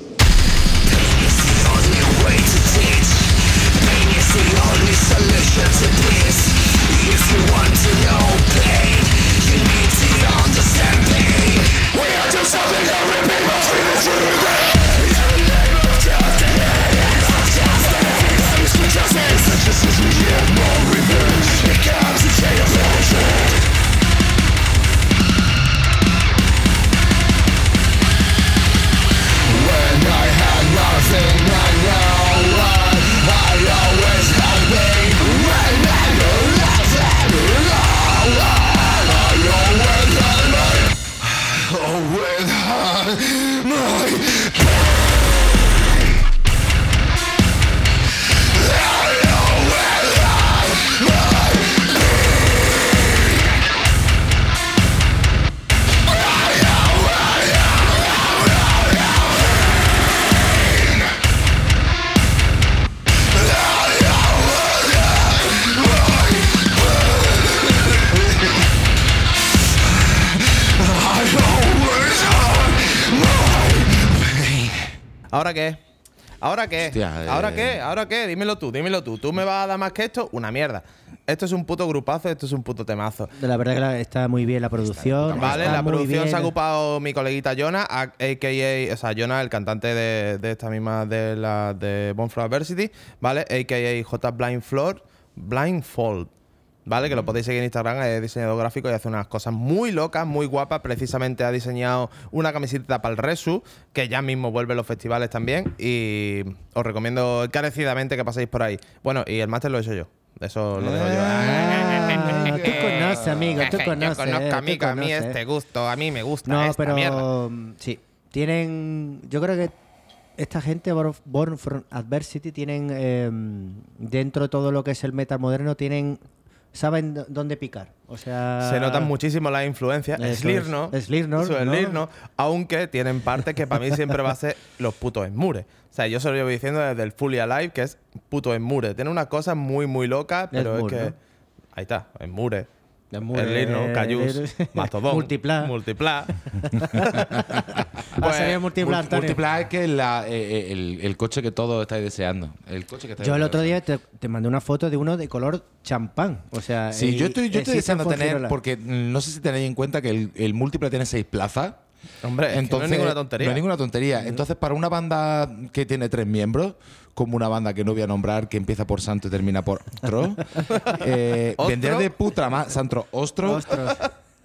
¿Ahora qué? Hostia, eh. ¿Ahora qué? ¿Ahora qué? Dímelo tú, dímelo tú. ¿Tú me vas a dar más que esto? Una mierda. Esto es un puto grupazo, esto es un puto temazo. La verdad que está muy bien la producción. Vale, está la producción bien. se ha ocupado mi coleguita Jonah, a.k.a. O sea, Jonah, el cantante de, de esta misma de la de Born from Adversity, ¿vale? A.k.a. J. Blindfold, Blindfold, ¿vale? Que lo podéis seguir en Instagram, es diseñador gráfico y hace unas cosas muy locas, muy guapas. Precisamente ha diseñado una camiseta para el Resu, que ya mismo vuelve a los festivales también. Y os recomiendo encarecidamente que paséis por ahí. Bueno, y el máster lo he hecho yo. Eso lo dejo yo. Ah, tú conoces, amigo, tú Yo conoces. conozco, tú amigo, a mí conoces. este gusto, a mí me gusta No, esta pero mierda. mm, sí. Tienen. Yo creo que esta gente, Born Born from Adversity, tienen. eh, dentro de todo lo que es el metal moderno, tienen. Saben dónde picar. O sea. Se notan muchísimo las influencias. Slipknot. es. Es ¿no? Aunque tienen partes que para mí siempre va a ser los putos esmures. O sea, yo se lo llevo diciendo desde el Fully Alive, que es puto esmure. Tiene unas cosas muy, muy locas, pero Esmure, es que. ¿no? Ahí está, esmure. Slipknot, Cayús, eh, Mastodon. Multipla. [LAUGHS] Multipla. Va a salir Multipla, Mul- Antonio. Multipla es que la- eh, eh, el, el coche que todos estáis deseando. El coche que estáis Yo el otro día te, te mandé una foto de uno de color champán. O sea, Sí, yo estoy, yo estoy deseando en tener, porque no sé si tenéis en cuenta que el, el múltiple tiene seis plazas. Hombre, es que no es ninguna tontería. No es ninguna tontería. Entonces, para una banda que tiene tres miembros, como una banda que no voy a nombrar, que empieza por Santo y termina por [LAUGHS] Ostro, eh, ¿Ostro? vendría de puta madre. Santro Ostro. Ostros.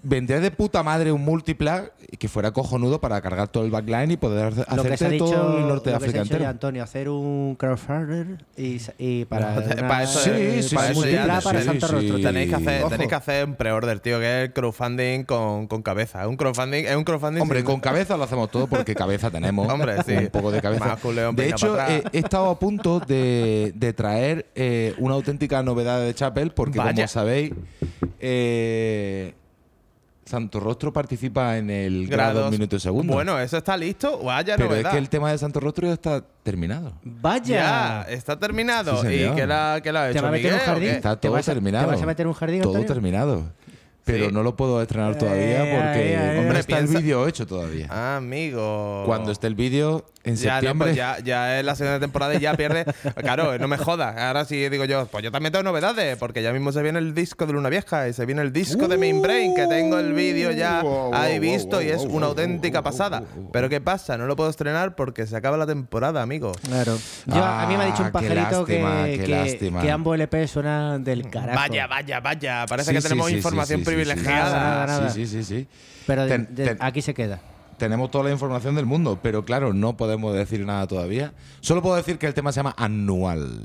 Vendría de puta madre un múltipla que fuera cojonudo para cargar todo el backline y poder hacer lo que se ha dicho, todo el norte de lo que se África ha dicho ya, entero. Antonio, hacer un crowdfunder y, [LAUGHS] para, una- para eso Sí, es- sí, para sí, eso multipla ya- para sí, Santo sí. Rostro. Tenéis que hacer, Ojo. tenéis que hacer un pre-order, tío, que es el crowdfunding con, con cabeza. Es un crowdfunding, es un crowdfunding Hombre, sin- con cabeza lo hacemos todo porque cabeza tenemos. [LAUGHS] Hombre, sí. Un poco de cabeza. De hecho, eh, he estado a punto de, de traer eh, una auténtica novedad de Chapel porque, Vaya. como sabéis, Eh, Santo Rostro participa en el grado Grados. minuto y segundo. Bueno, eso está listo. Vaya pero novedad. es que el tema de Santo Rostro ya está terminado. Vaya. Ya, está terminado. Sí, ¿Y qué la, qué la ha ¿Te hecho va a meter en un Miguel, o jardín? Está ¿Te todo vas a- te vas a meter en un jardín, Todo Antonio? terminado. Pero Sí. no lo puedo estrenar todavía Eh, porque eh, eh. no Hombre, está el vídeo hecho todavía. Ah, amigo. Cuando esté el vídeo en ya, no, septiembre. pues ya, ya es la segunda temporada y ya pierde. [LAUGHS] claro, no me jodas. Ahora sí digo yo, pues yo también tengo novedades, porque ya mismo se viene el disco de Luna Vieja y se viene el disco de Main Brain, que tengo el vídeo ya Uh, Wow, ahí wow, visto y wow, es wow, una wow, auténtica pasada. wow, wow. Pero ¿qué pasa? No lo puedo estrenar porque se acaba la temporada, amigo. Claro. Yo, a mí me ha dicho Ah, un qué pajarito que, lástima, qué que, lástima. que ambos LP suenan del carajo. Vaya, vaya, vaya. Parece Sí, que tenemos sí, información sí. Privilegiada. Nada, nada. Sí, sí, sí, sí. Pero de- Ten- de- ten- aquí se queda. Tenemos toda la información del mundo, pero claro, no podemos decir nada todavía. Solo puedo decir que el tema se llama Anual.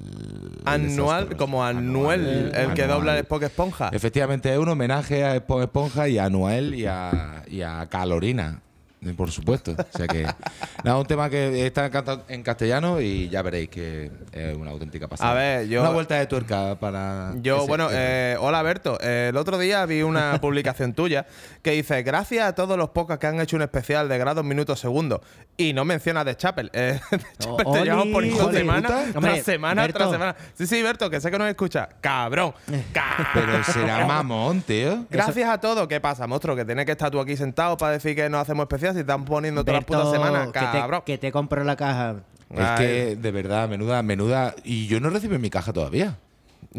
Anual, Desastroso. como Anuel, el que Anual. dobla el Spock Esponja. Efectivamente, es un homenaje a Espo- Esponja y a Anuel y a, y a Calorina, por supuesto. O sea que, nada, un tema que está en castellano y ya veréis que es una auténtica pasada. A ver, yo- Una vuelta de tuerca para. Yo, ese- bueno, eh, hola Berto. Eh, el otro día vi una [LAUGHS] publicación tuya que dice: Gracias a todos los pocas que han hecho un especial de grados minutos segundos. Y no mencionas de Chapel. Eh, [LAUGHS] de Chapel te llevamos oli. semana tras Hombre, semana Berto. tras semana. Sí, sí, Berto, que sé que nos escucha. Cabrón. Cabrón. [LAUGHS] Pero será mamón, tío. Gracias a todos. ¿Qué pasa, monstruo? Que tienes que estar tú aquí sentado para decir que no hacemos especial si están poniendo todas las putas semanas. que te, que te compro la caja. Es Ay. que, de verdad, menuda, menuda. Y yo no recibo mi caja todavía.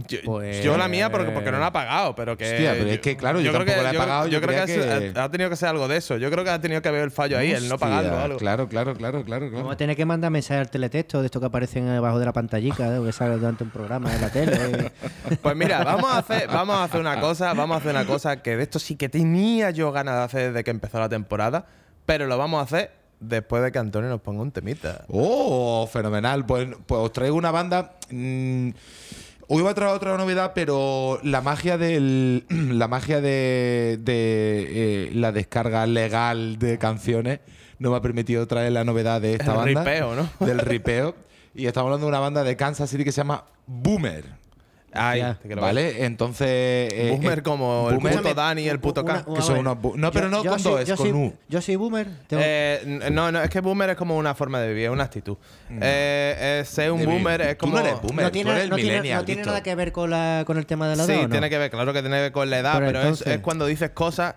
Yo, Pues- yo la mía porque, porque no la he pagado, pero que. Hostia, pero es que, claro, yo creo tampoco la he yo- pagado, Yo, yo creo que, ha- que- ha tenido que ser algo de eso. Yo creo que ha tenido que haber el fallo ahí, el no pagarlo algo. Claro, claro, claro, claro. Vamos a tener que mandar mensajes al teletexto de esto que aparecen debajo de la pantallica, ¿eh? que sale durante un programa de la tele. [LAUGHS] Pues mira, vamos a hacer, vamos a hacer una cosa, vamos a hacer una cosa que de esto sí que tenía yo ganas de hacer desde que empezó la temporada, pero lo vamos a hacer después de que Antonio nos ponga un temita. Oh, fenomenal. Pues, pues os traigo una banda. mm, hoy voy a traer otra novedad, pero la magia del. [CLEARS THROAT] La magia de, de, eh, la descarga legal de canciones no me ha permitido traer la novedad de esta El banda. ripeo, ¿no? Del ripeo. Y estamos hablando de una banda de Kansas City que se llama Boomer. Ay, Ya. ¿Vale? Entonces. eh, Boomer eh, como el Boomer- puto Dani y el puto K. Que son unos no, pero no con soy- dos, es yo con soy- U. Yo soy boomer. tengo- Eh, no, no, es que boomer es como una forma de vivir, es una actitud. Eh, eh, ser un De boomer es tú como. no eres boomer. no tú tiene, eres el no tiene- millennial, no tiene Víctor. nada que ver con, la, con el tema de la edad. Sí, ¿o no? tiene que ver, claro que tiene que ver con la edad, Pero pero, es, es cuando dices cosas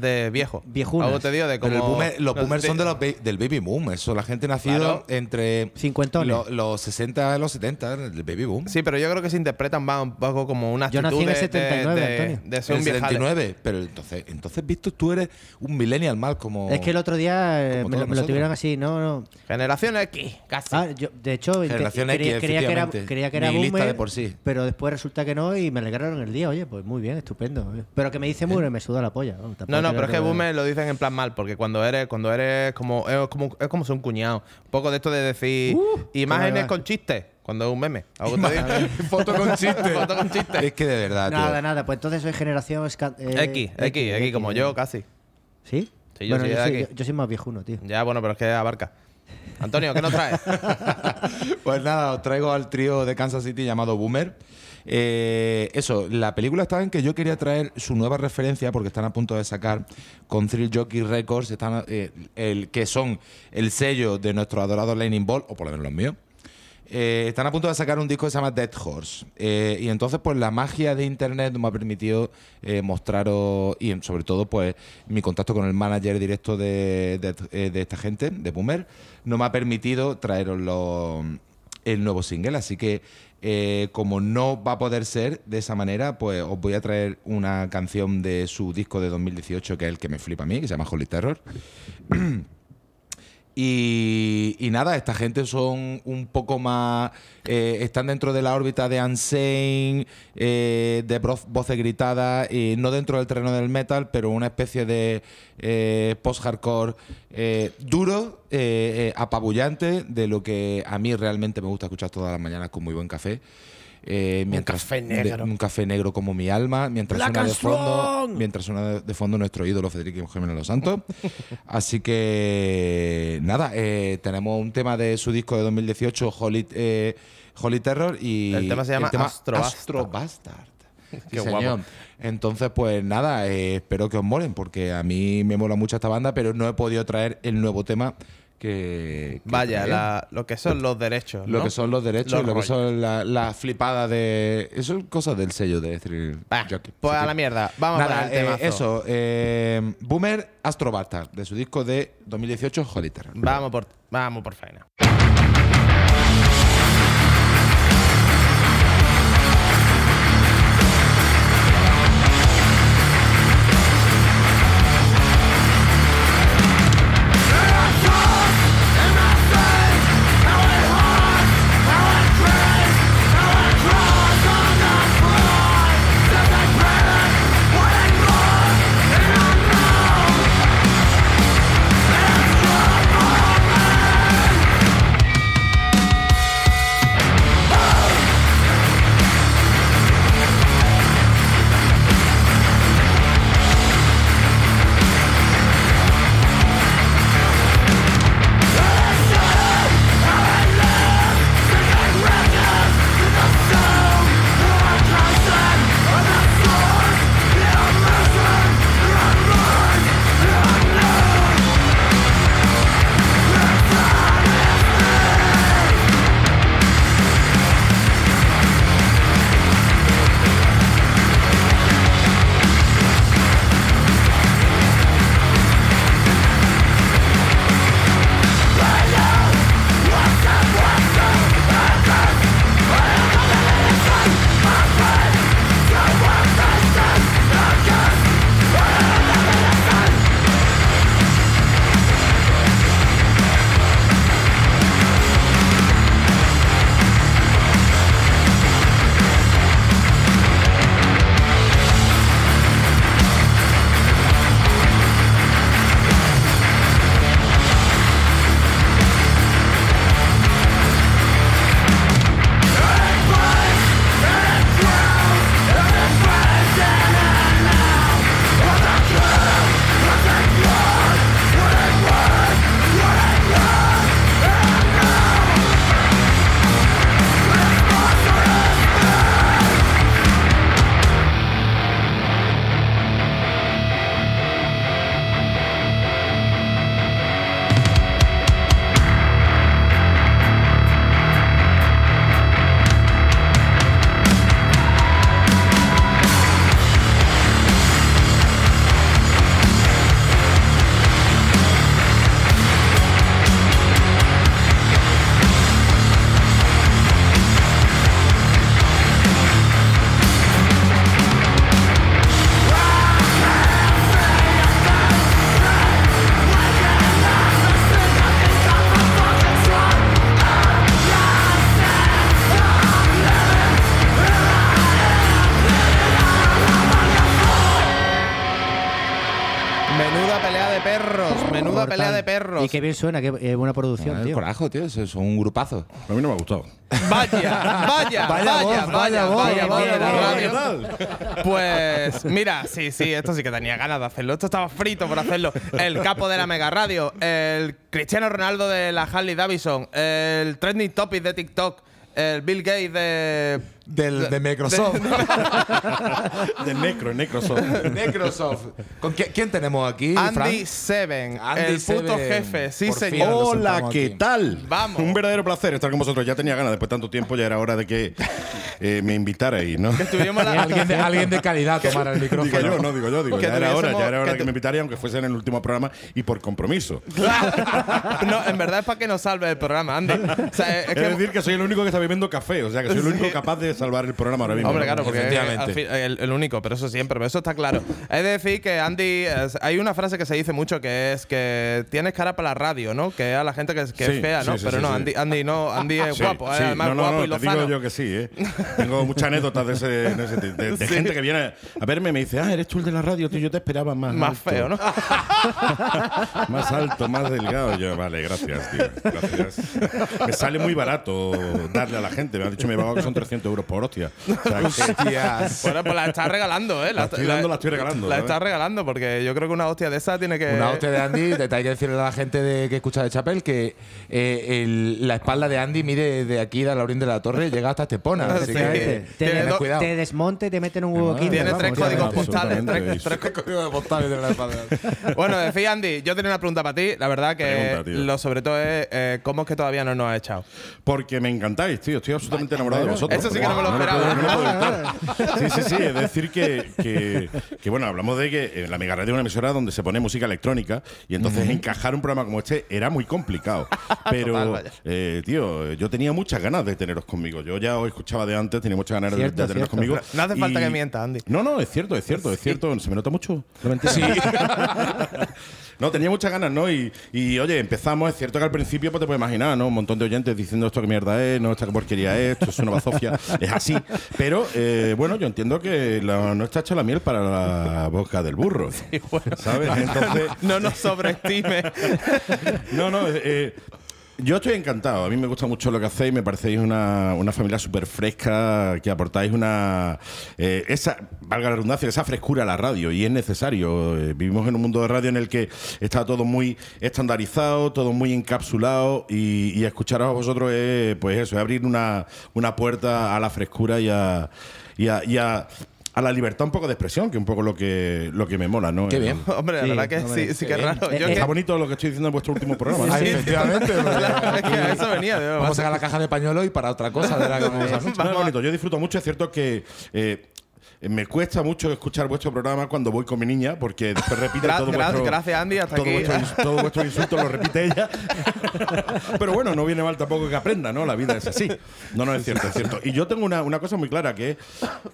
de viejo. Viejunas. Algo te digo de como. Pero el boomer- los no, boomers de- son de los ba- del baby boom. Eso, la gente nacido Claro. entre Cincuentones. lo- los 60 y los 70, el baby boom. Sí, pero yo creo que se interpretan más un poco como una Yo actitud nací en el de- 79, de, de, Antonio. de ser el un viejale. 79. Pero entonces, entonces, Víctor, tú eres un millennial mal como. Es que el otro día eh, me, lo- me lo tuvieron así, no, no. Generación X, casi. Ah, yo, de hecho, Generación X, creía, creía que era, creía que era boomer, de por sí. pero después resulta que no y me alegraron el día. Oye, pues muy bien, estupendo. Pero que me dice boomer me suda la polla. No, no, pero es que boomer lo dicen en plan mal, porque cuando eres, cuando eres como, es como, es como ser un cuñado. Un poco de esto de decir Uh, imágenes con chistes, cuando es un meme. Algo te digo. Foto con [LAUGHS] chiste. Foto con chiste. Es que de verdad, tío. Nada, nada, pues entonces soy generación... eh, X, X, X, como yo casi. ¿Sí? Sí, yo bueno, soy yo, soy, aquí. yo, yo soy más viejuno, tío. Ya, bueno, pero es que abarca. Antonio, ¿qué nos traes? [LAUGHS] Pues nada, os traigo al trío de Kansas City llamado Boomer. Eh, eso, la película estaba en que yo quería traer su nueva referencia porque están a punto de sacar con Thrill Jockey Records, eh, el, que son el sello de nuestro adorado Lightning Ball, o por lo menos los míos. Eh, están a punto de sacar un disco que se llama Dead Horse. Eh, y entonces, pues la magia de internet me ha permitido mostraros, y sobre todo, pues mi contacto con el manager directo de, de- esta gente, de Boomer, no me ha permitido traeros el nuevo single. Así que, eh, como no va a poder ser de esa manera, pues os voy a traer una canción de su disco de 2018, que es el que me flipa a mí, que se llama Holy Terror. [CLEARS THROAT] Y, y nada, esta gente son un poco más. eh, están dentro de la órbita de Unsane, eh, de voces gritadas, y no dentro del terreno del metal, pero una especie de eh, post-hardcore eh, duro, eh, eh, apabullante, de lo que a mí realmente me gusta escuchar todas las mañanas con muy buen café. Eh, mientras, café de- negro. un café negro como mi alma, mientras suena de fondo, mientras suena de, fondo nuestro ídolo Federico Jiménez Los Santos. [LAUGHS] Así que nada, eh, tenemos un tema de su disco de 2018, Holy, eh, Holy Terror, y El tema se llama Astro Bastard. Astro Bastard. [LAUGHS] Sí, Qué guapo. Entonces, pues nada, eh, espero que os molen, porque a mí me mola mucho esta banda, pero no he podido traer el nuevo tema que. que Vaya, la- lo que son los derechos. Lo ¿no? que son los derechos, Los lo que son las la flipadas de. Eso es cosas del sello de Thrill Jockey. pues a la mierda. Vamos Nada, a el eh, eso. eh, Boomer Astro Bastard, de su disco de 2018, Holiter. Vamos por, vamos por faena. Y qué bien suena, qué eh, buena producción, Ah, tío. corajo, tío. Es un grupazo. A mí no me ha gustado. Vaya, vaya, [LAUGHS] vaya, voz, vaya, vaya vaya, qué radio. Pues mira, sí, sí, esto sí que tenía ganas de hacerlo. Esto estaba frito por hacerlo. El capo de la Mega Radio, el Cristiano Ronaldo de la Harley Davidson, el trending topic de TikTok, el Bill Gates de Del, de Microsoft. [LAUGHS] De Necro, Necrosoft. Microsoft. ¿Con quién, quién tenemos aquí? Andy? Seven, Andy el puto Seven. jefe, sí Por señor. Hola, ¿qué aquí. tal? Vamos. Un verdadero placer estar con vosotros. Ya tenía ganas, después de tanto tiempo, ya era hora de que eh, me invitarais, ¿no? Estuvimos la- Alguien de, alguien de calidad tomara el Digo micrófono. yo, no digo yo, digo, Que ya era hora, ya era hora que de que me invitarais, aunque fuese en el último programa y por compromiso. [LAUGHS] no, en verdad es para que nos salve el programa, Andy. O sea, es Es que decir, que soy el único que está bebiendo café, o sea, que soy el único capaz de salvar el programa ahora mismo. Hombre, claro, porque el, el único, pero eso siempre, pero eso está claro. Es decir, que Andy, es- hay una frase que se dice mucho que es que tienes cara para la radio, ¿no? Que a la gente que, es- que Sí, es fea, ¿no? sí, sí, pero sí, no, sí. Andy, Andy no, Andy es Sí, guapo, es además no, no, guapo no, y te digo yo que sí, ¿eh? [LAUGHS] Tengo muchas anécdotas de, ese, de, ese- de- de gente que viene a verme y me dice, ah, eres tú el de la radio, tío, yo te esperaba más Más alto, feo, ¿no? [LAUGHS] Más alto, más delgado. Yo, vale, gracias, tío. Gracias. Me sale muy barato darle a la gente. Me han dicho mi abogado que son 300 euros por hostia. [LAUGHS] O sea, que- Bueno, pues la está regalando, ¿eh? La estoy dando, la estoy regalando, La ¿sabes? está regalando, porque yo creo que una hostia de esa tiene que. Una hostia de Andy, te hay que decirle a la gente de, que escucha de Chapel que eh, el- la espalda de Andy mide de aquí, de la orilla de la torre, llega hasta Estepona. Así Te, que te- tened te- cuidado. te desmonte, te meten un huevo Kinder, Tiene tres códigos postales. Tres, tres códigos postales de la espalda. [LAUGHS] Bueno, decía Andy, yo tenía una pregunta para ti. La verdad que Pregunta, tío. lo sobre todo es eh, cómo es que todavía no nos has echado. Porque me encantáis, tío. Estoy absolutamente enamorado de vosotros. Eso sí que no me lo puedo- esperaba. no lo puedo evitar. [LAUGHS] Sí, sí, sí. Es decir, que, que, que, bueno, hablamos de que en la Mega Radio es una emisora donde se pone música electrónica y entonces encajar un programa como este era muy complicado. [LAUGHS] Pero, Total, eh, tío, yo tenía muchas ganas de teneros conmigo. Yo ya os escuchaba de antes, tenía muchas ganas de- Cierto, de, teneros cierto. conmigo. No hace falta Y- que mientas, Andy. No, no, es cierto, es cierto, es cierto. ¿Se me nota mucho? [LAUGHS] No, tenía muchas ganas, ¿no? Y, y, oye, empezamos, es cierto que al principio pues te puedes imaginar, ¿no? Un montón de oyentes diciendo esto que mierda es, no, esta que porquería es, esto es una bazofia. [LAUGHS] es así. Pero, eh, bueno, yo entiendo que la- no está hecha la miel para la boca del burro. ¿Sabes? Entonces, [LAUGHS] No nos sobreestime. [LAUGHS] no, no, eh, yo estoy encantado. A mí me gusta mucho lo que hacéis. Me parecéis una, una familia súper fresca, que aportáis una. eh, esa, valga la redundancia, esa frescura a la radio. Y es necesario. Eh, vivimos en un mundo de radio en el que está todo muy estandarizado, todo muy encapsulado. Y, y escucharos a vosotros es, pues eso, es abrir una, una puerta a la frescura y a. y a- y a- a la libertad un poco de expresión, que es un poco lo que, lo que me mola, ¿no? Qué Eh, bien. [LAUGHS] Hombre, la Sí, verdad que sí, sí qué que es raro. Eh, Yo eh, que- Está bonito lo que estoy diciendo en vuestro último programa. ¿no? Ay, efectivamente. [LAUGHS] es que a eso venía. de- Vamos a sacar la caja de pañuelos y para otra cosa. verá que vamos a hacer. No, es bonito. Yo disfruto mucho. Es cierto que eh, me cuesta mucho escuchar vuestro programa cuando voy con mi niña, porque después repite todo gra- vuestro. gracias, Andy, hasta todo aquí. Vuestro, todo vuestro [LAUGHS] insulto lo repite ella. Pero bueno, no viene mal tampoco que aprenda, ¿no? La vida es así. No, no, es cierto, es cierto. Y yo tengo una, una cosa muy clara, que es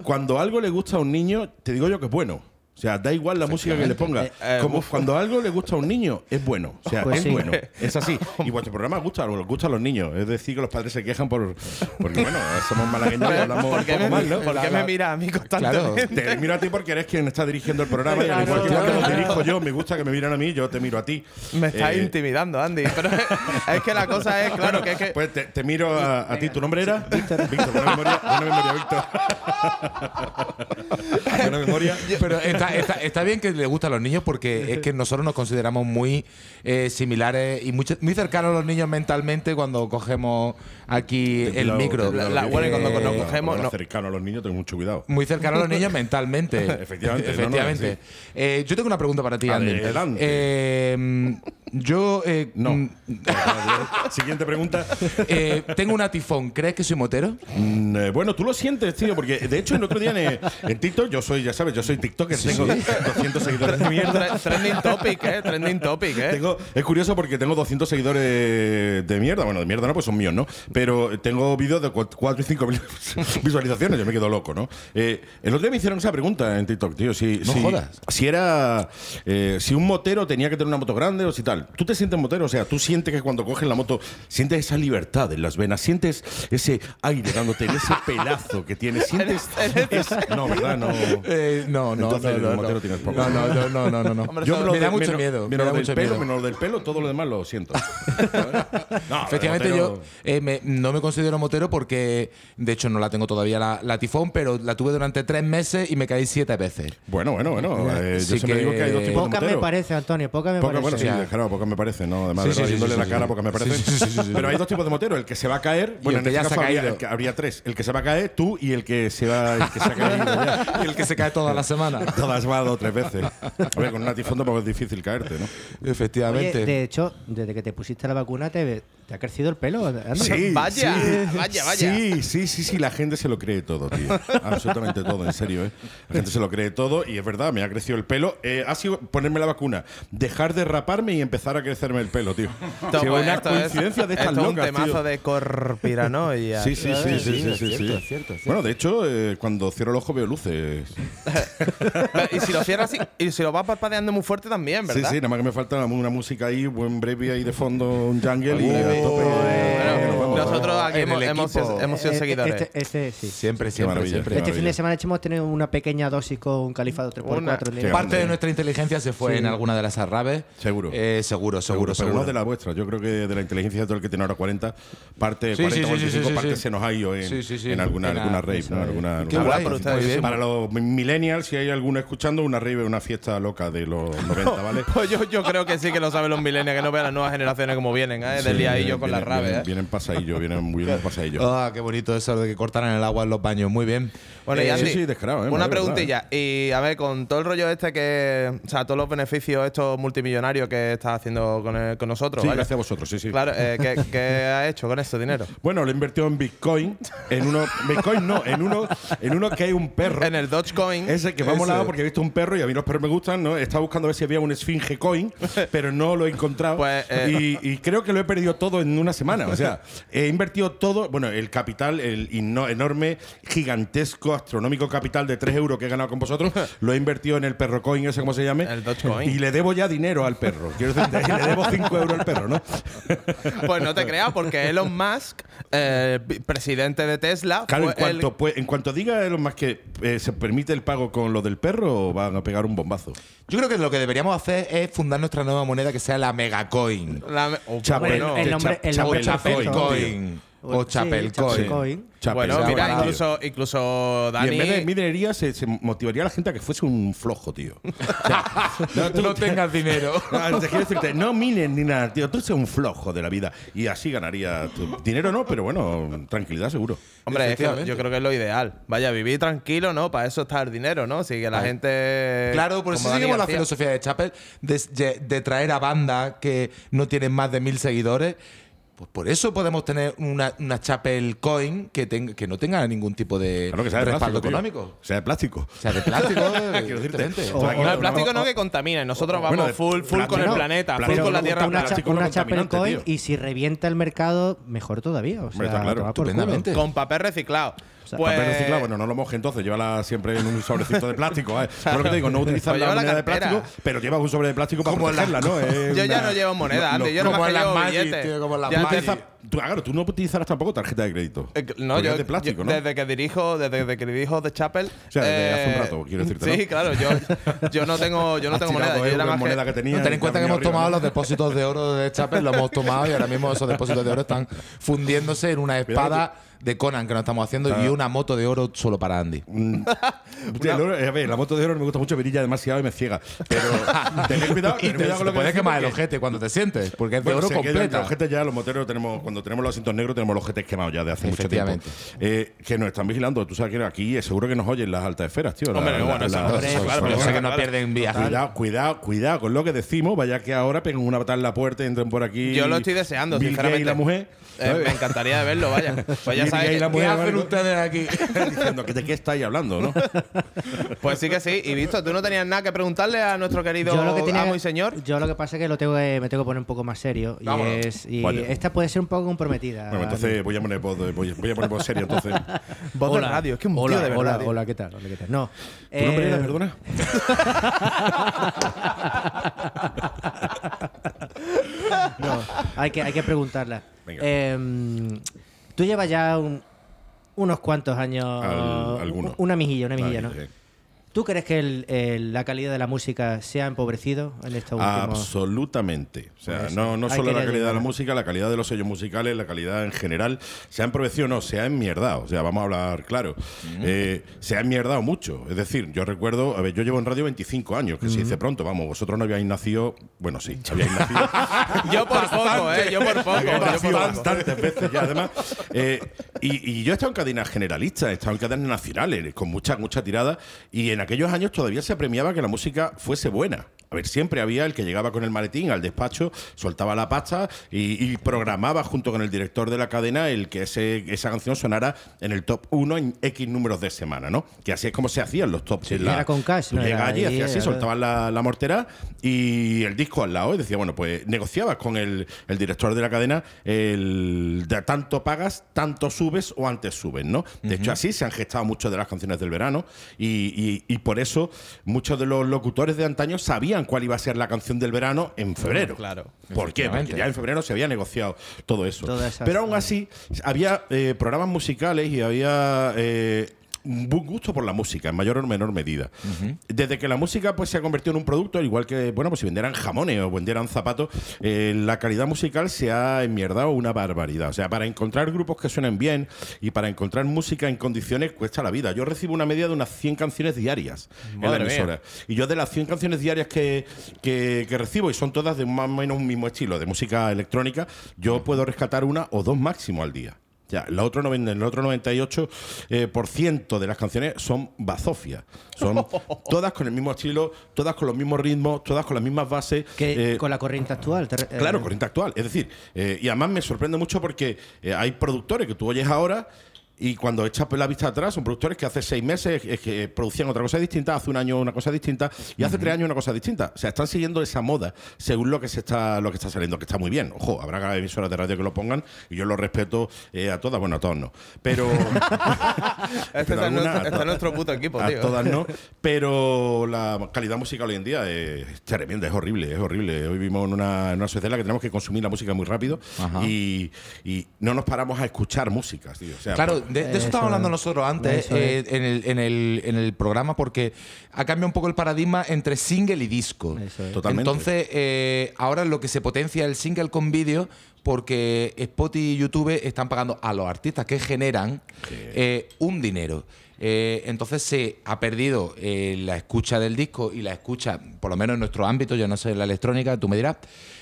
cuando algo le gusta a un niño, te digo yo que es bueno. O sea, da igual la música que le ponga. eh, Como uf. cuando algo le gusta a un niño, es bueno. O sea, Pues es sí. bueno. Es así. [LAUGHS] Y vuestro programa gusta, gusta a los niños. Es decir, que los padres se quejan por. Porque, bueno, somos malagueños y hablamos ¿Por un poco me, mal, ¿no? por qué me mira a mí constantemente? Te miro a ti porque eres quien está dirigiendo el programa y al igual que Claro. cuando lo dirijo yo, me gusta que me miren a mí, yo te miro a ti. Me estás Eh, intimidando, Andy. Pero es que la cosa es, claro, que es que. Pues te, te miro a, a ti. ¿Tu nombre era? Víctor. Víctor, buena memoria, buena memoria, Víctor. [LAUGHS] buena memoria. Pero está, está- está bien que le gusta a los niños porque es que nosotros nos consideramos muy eh, similares y muy cercanos a los niños mentalmente cuando cogemos aquí el micro. La- bueno, cuando nos Eh, cogemos, cuando no. cercano a los niños, tengo mucho cuidado. Muy cercano a los niños mentalmente. [LAUGHS] Efectivamente, no, no, Efectivamente. Eh, yo tengo una pregunta para ti, Andy. Eh, yo. No. mm, [LAUGHS] Siguiente pregunta. [LAUGHS] tengo un tifón. ¿Crees que soy motero? Mm, bueno, tú lo sientes, tío, porque de hecho el otro día en, en TikTok, yo soy, ya sabes, yo soy TikToker, tengo 200 seguidores de mierda. Tre- Trending topic, ¿eh? Trending topic, ¿eh? Tengo, es curioso porque tengo 200 seguidores de mierda. Bueno, de mierda no, pues son míos, ¿no? Pero tengo vídeos de 4 y 5 mil [LAUGHS] visualizaciones. Yo me quedo loco, ¿no? Eh, el otro día me hicieron esa pregunta en TikTok, tío. Si, No si, jodas. Si era. eh, si un motero tenía que tener una moto grande o si tal. ¿Tú te sientes motero? O sea, tú sientes que cuando coges la moto sientes esa libertad en las venas, sientes ese aire dándote en ese [LAUGHS] pelazo que tienes. Sientes. es- no, ¿verdad? No. Eh, no, no, Entonces, no, no, motero no. tienes poco. No, no, no, no, no, no. Hombre, Yo eso- me, da del- mucho menos- miedo. Me Menos da del mucho pelo, miedo. menos del pelo, todo lo demás lo siento. [LAUGHS] No, Efectivamente, yo eh, me- no me considero motero porque, de hecho, no la tengo todavía la, la tifón, pero la tuve durante tres meses y me caí siete veces. Bueno, bueno, bueno. eh, yo Sí siempre que- digo que hay dos tipos de Poca me parece, Antonio, poca me Poca, parece. bueno, sí, claro, poca me parece, ¿no? Además, Sí, de sí, sí, viéndole sí, la cara, sí. poca me parece. Pero hay dos tipos de motero, el que se va a caer, bueno, el que en ya este se caso ha habría, tres. El que se va a caer, tú y el que se va el que se ha caído ya. [LAUGHS] Y el que se cae toda la semana. Todas va dos o tres veces. A ver, con tifón tampoco es difícil caerte, ¿no? Oye, Efectivamente. de hecho, desde que te pusiste la vacuna te, te ha crecido el pelo. Andy. Vaya, sí. vaya, vaya. Sí, sí, sí, sí, la gente se lo cree todo, tío. Absolutamente todo, en serio, ¿eh? La gente se lo cree todo y es verdad, me ha crecido el pelo. Eh, ha sido ponerme la vacuna, dejar de raparme y empezar a crecerme el pelo, tío. Sí, pues, una esto es- coincidencia de estas esto es un locas, temazo tío. de corpiranoia. Sí, sí, sí, sí, sí, sí, cierto, sí. cierto, cierto. Bueno, de hecho, eh, cuando cierro el ojo veo luces. [LAUGHS] Y si lo cierras así, y si lo vas parpadeando muy fuerte también, Sí, ¿verdad? sí, nada más que me falta una música ahí, buen breve ahí de fondo, un jungle y Nosotros aquí en hemos, el hemos sido, hemos sido Eh, seguidores. Este, este sí. Siempre, siempre, maravilla, siempre. Este fin de semana hemos tenido una pequeña dosis con Califato 3x4. Una- en Qué directo. Parte de nuestra inteligencia se fue Sí. en alguna de las arrabes. Seguro. Eh, seguro, seguro, Pero seguro. no de la vuestra. Yo creo que de la inteligencia de todo el que tiene ahora 40, parte Sí, 40 sí, sí, 45 sí, sí, parte sí. se nos ha ido en, Sí, sí, sí. en alguna, En la- alguna rave, eso ¿no? es. Alguna, Qué alguna- guay, por ustedes, muy bien. Para los millennials, si hay alguno escuchando, una rave es una fiesta loca de los 90, [LAUGHS] ¿vale? Pues yo, yo creo que sí que lo saben los millennials, que no vean las nuevas generaciones como vienen, ¿eh? Del día yo vienen- con las vienen- raves, ¿eh? Vienen pasadillo, vienen muy bien [LAUGHS] pasadillo. Ah, qué bonito eso de que cortaran el agua en los baños. Muy bien. Bueno, y Eh, Andy, sí, sí, descarado, ¿eh? una Madre, preguntilla. Y a ver, con todo el rollo este que. O sea, todos los beneficios estos multimillonarios que estás haciendo con, el- con nosotros. Sí, ¿vale? gracias a vosotros, sí, sí. Claro, eh, ¿qué, [LAUGHS] qué has hecho con este dinero? Bueno, lo he invertido en Bitcoin. En uno. Bitcoin no, en uno, en uno que hay un perro. En el Dogecoin. Ese que me ha Ese. molado porque he visto un perro y a mí los perros me gustan, ¿no? Estaba buscando a ver si había un esfinge coin, [LAUGHS] pero no lo he encontrado. Pues, eh, y, y creo que lo he perdido todo en una semana. O sea, he invertido todo, bueno, el capital, el enorme, gigantesco, astronómico capital de 3 euros que he ganado con vosotros, [LAUGHS] lo he invertido en el perro coin, ese como se llame. El Dogecoin. Y le debo ya dinero al perro. Quiero decir, [LAUGHS] le debo 5 euros al perro, ¿no? Pues no te creas, porque Elon Musk, eh, presidente de Tesla, Claro, en el- cuanto, pues, en cuanto diga Elon Musk que eh, se permite el pago con lo del perro, van a pegar un bombazo. Yo creo que lo que deberíamos hacer es fundar nuestra nueva moneda que sea la Megacoin. la- oh, Chapel- bueno. el nombre, el Cha- nombre O Chapel perfecto. Chapelcoin. O Sí, Chapelcoin. Chapelcoin. Chapel, Bueno, mira, para- incluso, incluso Y Dani. en vez de minería se, se motivaría a la gente a que fuese un flojo, tío. [LAUGHS] O sea, [LAUGHS] no, tú- No tengas dinero. No, [LAUGHS] te quiero decirte, no minen ni nada, tío. Tú seas un flojo de la vida. Y así ganaría. tu- Dinero no, pero bueno, tranquilidad seguro. Hombre, es que Efectivamente. yo creo que es lo ideal. Vaya, vivir tranquilo, ¿no? Para eso está el dinero, ¿no? Si que la gente. Claro, por eso seguimos la filosofía de Chapel de, de- de traer a bandas que no tienen más de mil seguidores. Pues por eso podemos tener una, una Chapel Coin que, tenga- que no tenga ningún tipo de Claro que sea de respaldo plástico. tío. económico. Sea de plástico. O sea, de plástico, [LAUGHS] Quiero decirte. evidentemente. O- No, el plástico no que contamine. Nosotros vamos Bueno, full, full con el plástico- planeta, full con la tierra contamina, plana. Una, cha- una Chapel Coin tío. y si revienta el mercado, mejor todavía. O sea, está claro, por. Con papel reciclado. pues, Papel reciclado, bueno, no lo moje entonces, llévala siempre en un sobrecito de plástico. Por lo que te digo, no utilizar Pues la moneda de plástico, pero lleva un sobre de plástico para la- protegerla, ¿no? [LAUGHS] Es Yo ya no llevo moneda, Andy. Yo no como me en las billetes. tío, como en las Ya Tú te- utilizas- tú- claro, tú no utilizarás tampoco tarjeta de crédito. Eh, No, yo, es de plástico, yo- ¿no? desde que dirijo, desde que dirijo The Chapel. eh, sea, desde hace un rato, quiero decirte, Sí, ¿no? claro, yo, yo no tengo, yo no tengo moneda. Yo en más que- moneda que tenía. No, ten en cuenta que hemos tomado los depósitos de oro de Chapel, lo hemos tomado y ahora mismo esos depósitos de oro están fundiéndose en una espada de Conan que nos estamos haciendo y una moto de oro solo para Andy. ¿no? [LAUGHS] Hostia, el oro- eh, a ver, la moto de oro no me gusta mucho, brilla demasiado y me ciega. Pero [LAUGHS] tened cuidado, Y tened te, cuidado con te lo que puedes decís quemar el porque- ojete cuando te sientes, porque es de Bueno, oro completa. Los ojetes ya, los moteros, tenemos, cuando tenemos los asientos negros, tenemos los ojetes quemados ya de hace mucho tiempo. Efectivamente. Eh, que nos están vigilando. Tú sabes que aquí eh, seguro que nos oyen las altas esferas, tío. Hombre, La- bueno, la- eso- la- hombre, la- claro, la- Yo pero sé que no claro. pierden viaje. Cuidado, cuidado, cuidado con lo que decimos. Vaya que ahora peguen una patada en la puerta y entren por aquí. Yo lo estoy deseando, Bill sinceramente. Y la mujer. Eh, me encantaría de verlo, vaya. [LAUGHS] Pues que- la ¿Qué hacen ustedes aquí? [LAUGHS] diciendo que de qué estáis hablando, ¿no? [LAUGHS] Pues sí que sí. Y visto, tú no tenías nada que preguntarle a nuestro querido Yo lo que tenía amo y señor. Yo lo que pasa es que lo tengo que, me tengo que poner un poco más serio. Y, es, y esta puede ser un poco comprometida. Bueno, entonces voy a poner voz, voy, voy a poner voz seria entonces. [LAUGHS] Voz de radio, es que un hola, tío de hola, verdad. hola, ¿qué tal? Hola, ¿qué tal? No. ¿Tu nombre eh, era, perdona? No, hay que, hay que preguntarla. Venga. Eh, tú llevas ya un- unos cuantos años. Al- alguno. Una mejilla, una mejilla, Ahí, ¿no? sí. ¿Tú crees que el- el- la calidad de la música se ha empobrecido en estos últimos Absolutamente. O sea, no, no solo la calidad de la música, la calidad de los sellos musicales, la calidad en general. Se ha empobrecido, no, se ha enmierdado. O sea, vamos a hablar claro. Eh, se ha enmierdado mucho. Es decir, yo recuerdo, a ver, yo llevo en radio 25 años, que se dice pronto, vamos, vosotros no habíais nacido. Bueno, sí, habíais nacido. [LAUGHS] Yo por poco, ¿eh? Yo por poco. Yo por poco. bastantes veces ya, además. Eh, y, y yo he estado en cadenas generalistas, he estado en cadenas nacionales, con mucha, mucha tirada. Y en aquellos años todavía se premiaba que la música fuese buena. A ver, siempre había el que llegaba con el maletín al despacho, soltaba la pasta y, y programaba junto con el director de la cadena el que ese, esa canción sonara en el top 1 en X números de semana, ¿no? Que así es como se hacían los tops. en la- era con cash, Tú no allí, hacías así, soltabas la, la mortera y el disco al lado. Y decía, bueno, pues negociabas con el, el director de la cadena el de tanto pagas, tanto subes o antes subes, ¿no? De hecho, así se han gestado muchas de las canciones del verano y, y- y por eso muchos de los locutores de antaño sabían sabían cuál iba a ser la canción del verano en febrero. Claro. ¿Por qué? Porque ya en febrero se había negociado todo eso. Pero aún así, había eh, programas musicales y había eh, buen gusto por la música, en mayor o menor medida. Desde que la música pues, se ha convertido en un producto, al igual que, bueno, pues si vendieran jamones o vendieran zapatos, eh, la calidad musical se ha enmierdado una barbaridad. O sea, para encontrar grupos que suenen bien y para encontrar música en condiciones cuesta la vida. Yo recibo una media de unas 100 canciones diarias en la mía. emisora. Y yo de las 100 canciones diarias que, que- que recibo, y son todas de más o menos un mismo estilo, de música electrónica, yo puedo rescatar una o dos máximo al día. Ya, la otro el otro 98% eh, por ciento de las canciones son bazofia. Son [LAUGHS] todas con el mismo estilo, todas con los mismos ritmos, todas con las mismas bases. Que eh, con la corriente actual. re- Claro, eh, corriente actual. Es decir, eh, y además me sorprende mucho porque eh, hay productores que tú oyes ahora y cuando echas la vista atrás son productores que hace seis meses que producían otra cosa distinta, hace un año una cosa distinta y hace tres años una cosa distinta. O sea, están siguiendo esa moda según lo que se está lo que está saliendo, que está muy bien. Ojo, habrá emisoras de radio que lo pongan y yo lo respeto eh, a todas, bueno, a todas no. Pero [LAUGHS] Este [LAUGHS] pero es algunas- nuestro, este es nuestro puto equipo, a tío. todas no, [LAUGHS] pero la calidad musical hoy en día es tremenda, es horrible, es horrible. Hoy vivimos en una, en una sociedad en la que tenemos que consumir la música muy rápido y, y no nos paramos a escuchar músicas, tío. O sea, Claro, de, de eso estábamos hablando nosotros antes eso eh, en, el, en, el, en el programa porque ha cambiado un poco el paradigma entre single y disco. Eso es. Totalmente. Entonces, eh, ahora lo que se potencia es el single con vídeo porque Spotify y YouTube están pagando a los artistas que generan eh, un dinero. Eh, entonces se ha perdido eh, la escucha del disco y la escucha, por lo menos en nuestro ámbito, yo no sé la electrónica, tú me dirás,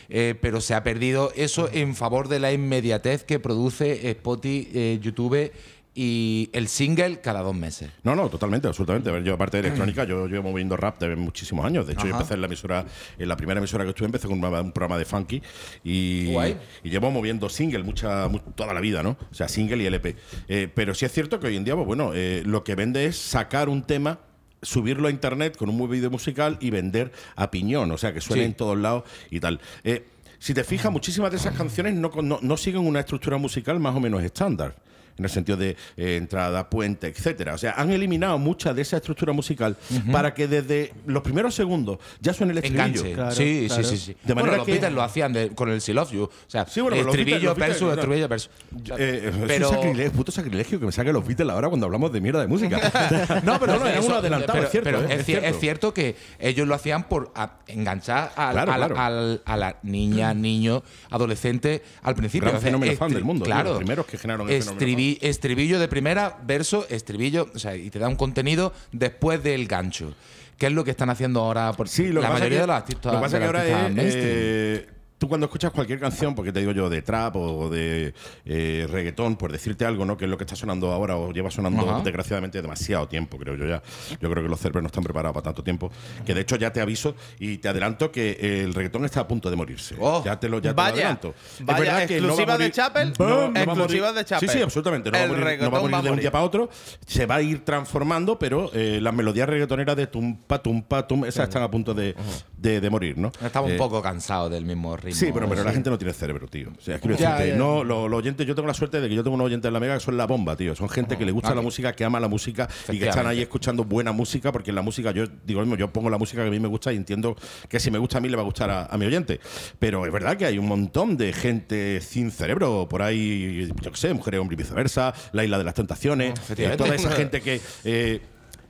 eh, pero se ha perdido eso en favor de la inmediatez que produce Spotify, eh, YouTube y el single cada dos meses. No, no, totalmente, absolutamente. Yo aparte de electrónica, yo llevo moviendo rap de muchísimos años. De hecho, yo empecé en la emisora, en la primera emisora que estuve, empecé con un, programa de funky y, Guay. y llevo moviendo single mucha, mu- toda la vida, ¿no? O sea, single y LP. Eh, pero sí es cierto que hoy en día, pues bueno, eh, lo que vende es sacar un tema subirlo a internet con un vídeo musical y vender a piñón, o sea, que suene Sí. en todos lados y tal. Eh, si te fijas, muchísimas de esas canciones no, no, no siguen una estructura musical más o menos estándar. En el sentido de eh, entrada, puente, etcétera. O sea, han eliminado mucha de esa estructura musical para que desde los primeros segundos ya suene el estribillo. Enganche. Claro, sí, claro. sí, sí, sí. De bueno, manera los que- Beatles lo hacían de- con el Seal of You. O sea, Sí, bueno, pero los estribillo, los no. estribillo, verso. Eh, es Pero- un sacrilegio, puto sacrilegio que me saque los Beatles ahora cuando hablamos de mierda de música. [LAUGHS] no, pero no, era Eso- uno adelantado, pero- es cierto. pero eh, es, cier- es cierto que ellos lo hacían por a- enganchar al- Claro, a la niña, niño, adolescente al principio. Gran fenómeno fan del mundo, Claro. los primeros que generaron el fenómeno Estribi- estribillo de primera, verso, estribillo, o sea, y te da un contenido después del gancho. ¿Qué es lo que están haciendo ahora? Por Sí, lo la mayoría que, de los artistas. Lo que pasa que ahora es. eh, Tú cuando escuchas cualquier canción, porque te digo yo, de trap o de eh, reggaetón, por decirte algo, ¿no? Que es lo que está sonando ahora o lleva sonando Ajá. desgraciadamente demasiado tiempo, creo yo ya. Yo creo que los cerebros no están preparados para tanto tiempo. Que de hecho ya te aviso y te adelanto que el reggaetón está a punto de morirse. Oh. ya te lo, ya te lo Vaya, adelanto. Es vaya, verdad que no va a exclusiva de Chapel, No, exclusiva de Chapel. Sí, sí, absolutamente. No, va a El morir, no va a morir va de un día para otro. Se va a ir transformando, pero eh, las melodías reggaetoneras de tumpa, tumpa, tum, esas están a punto de, de- de morir, ¿no? Estamos Eh, un poco cansados del mismo ritmo. Sí, pero, pero la gente no tiene cerebro, tío. O sea, quiero Ya, decirte, ya. no, los, los oyentes, yo tengo la suerte de que yo tengo unos oyentes en la mega que son la bomba, tío. Son gente que le gusta Ah, la música, que ama la música y que están ahí escuchando buena música, porque en la música, yo digo lo mismo, yo pongo la música que a mí me gusta y entiendo que si me gusta a mí le va a gustar a, a mi oyente. Pero es verdad que hay un montón de gente sin cerebro por ahí, yo qué sé, mujeres, hombre y viceversa, la isla de las tentaciones, eh, toda esa [LAUGHS] gente que. eh,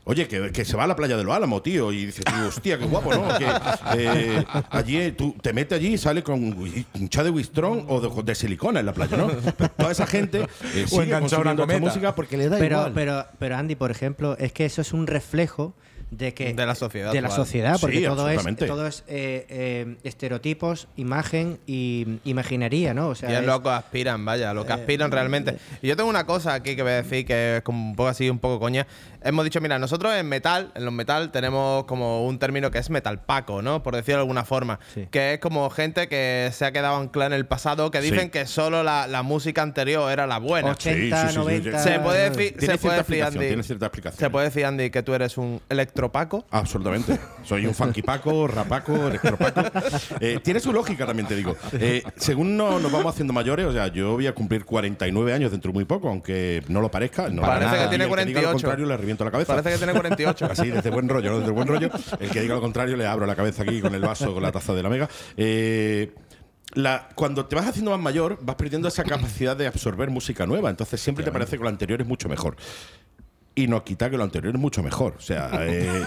Oye, que, que se va a la playa de los Álamos, tío, y dices, tío, hostia, qué guapo, ¿no? Que eh, allí eh, tú te metes allí y sales con un chá de Wistrón o de, de silicona en la playa, ¿no? Pero toda esa gente eh, [LAUGHS] sigue a una consumiendo esta música porque le da Pero, igual. pero, pero Andy, por ejemplo, es que eso es un reflejo de que De la sociedad de la actual. sociedad porque Sí, todo es todo es eh, eh, estereotipos imagen y imaginería no o sea Y es es- lo que aspiran, vaya, lo que aspiran realmente. Y yo tengo una cosa aquí que voy a decir que es como un poco así, un poco coña. Hemos dicho, mira, nosotros en metal, en los metal, tenemos como un término que es metal paco, ¿no? Por decirlo de alguna forma. Sí. Que es como gente que se ha quedado anclada en el pasado, que dicen Sí. que solo la, la música anterior era la buena. 80 Sí, sí, sí, sí, 90 Se puede decir, Tiene se puede decir, Andy. tiene cierta explicación. Se puede decir, Andy, que tú eres un electropaco. Absolutamente. Soy un funky paco, rapaco, electropaco. [LAUGHS] Eh, tiene su lógica también, te digo. Eh, según no- nos vamos haciendo mayores, o sea, yo voy a cumplir 49 años dentro de muy poco, aunque no lo parezca. No Parece que tiene Y el diga 48. lo contrario le la cabeza. Parece que tiene 48. [LAUGHS] Así, desde buen rollo, ¿no? Desde buen rollo. El que diga lo contrario le abro la cabeza aquí con el vaso, con la taza de la mega. Eh, la- cuando te vas haciendo más mayor, vas perdiendo esa capacidad de absorber música nueva. Entonces siempre te parece que lo anterior es mucho mejor. Y no quita que lo anterior es mucho mejor. O sea, eh,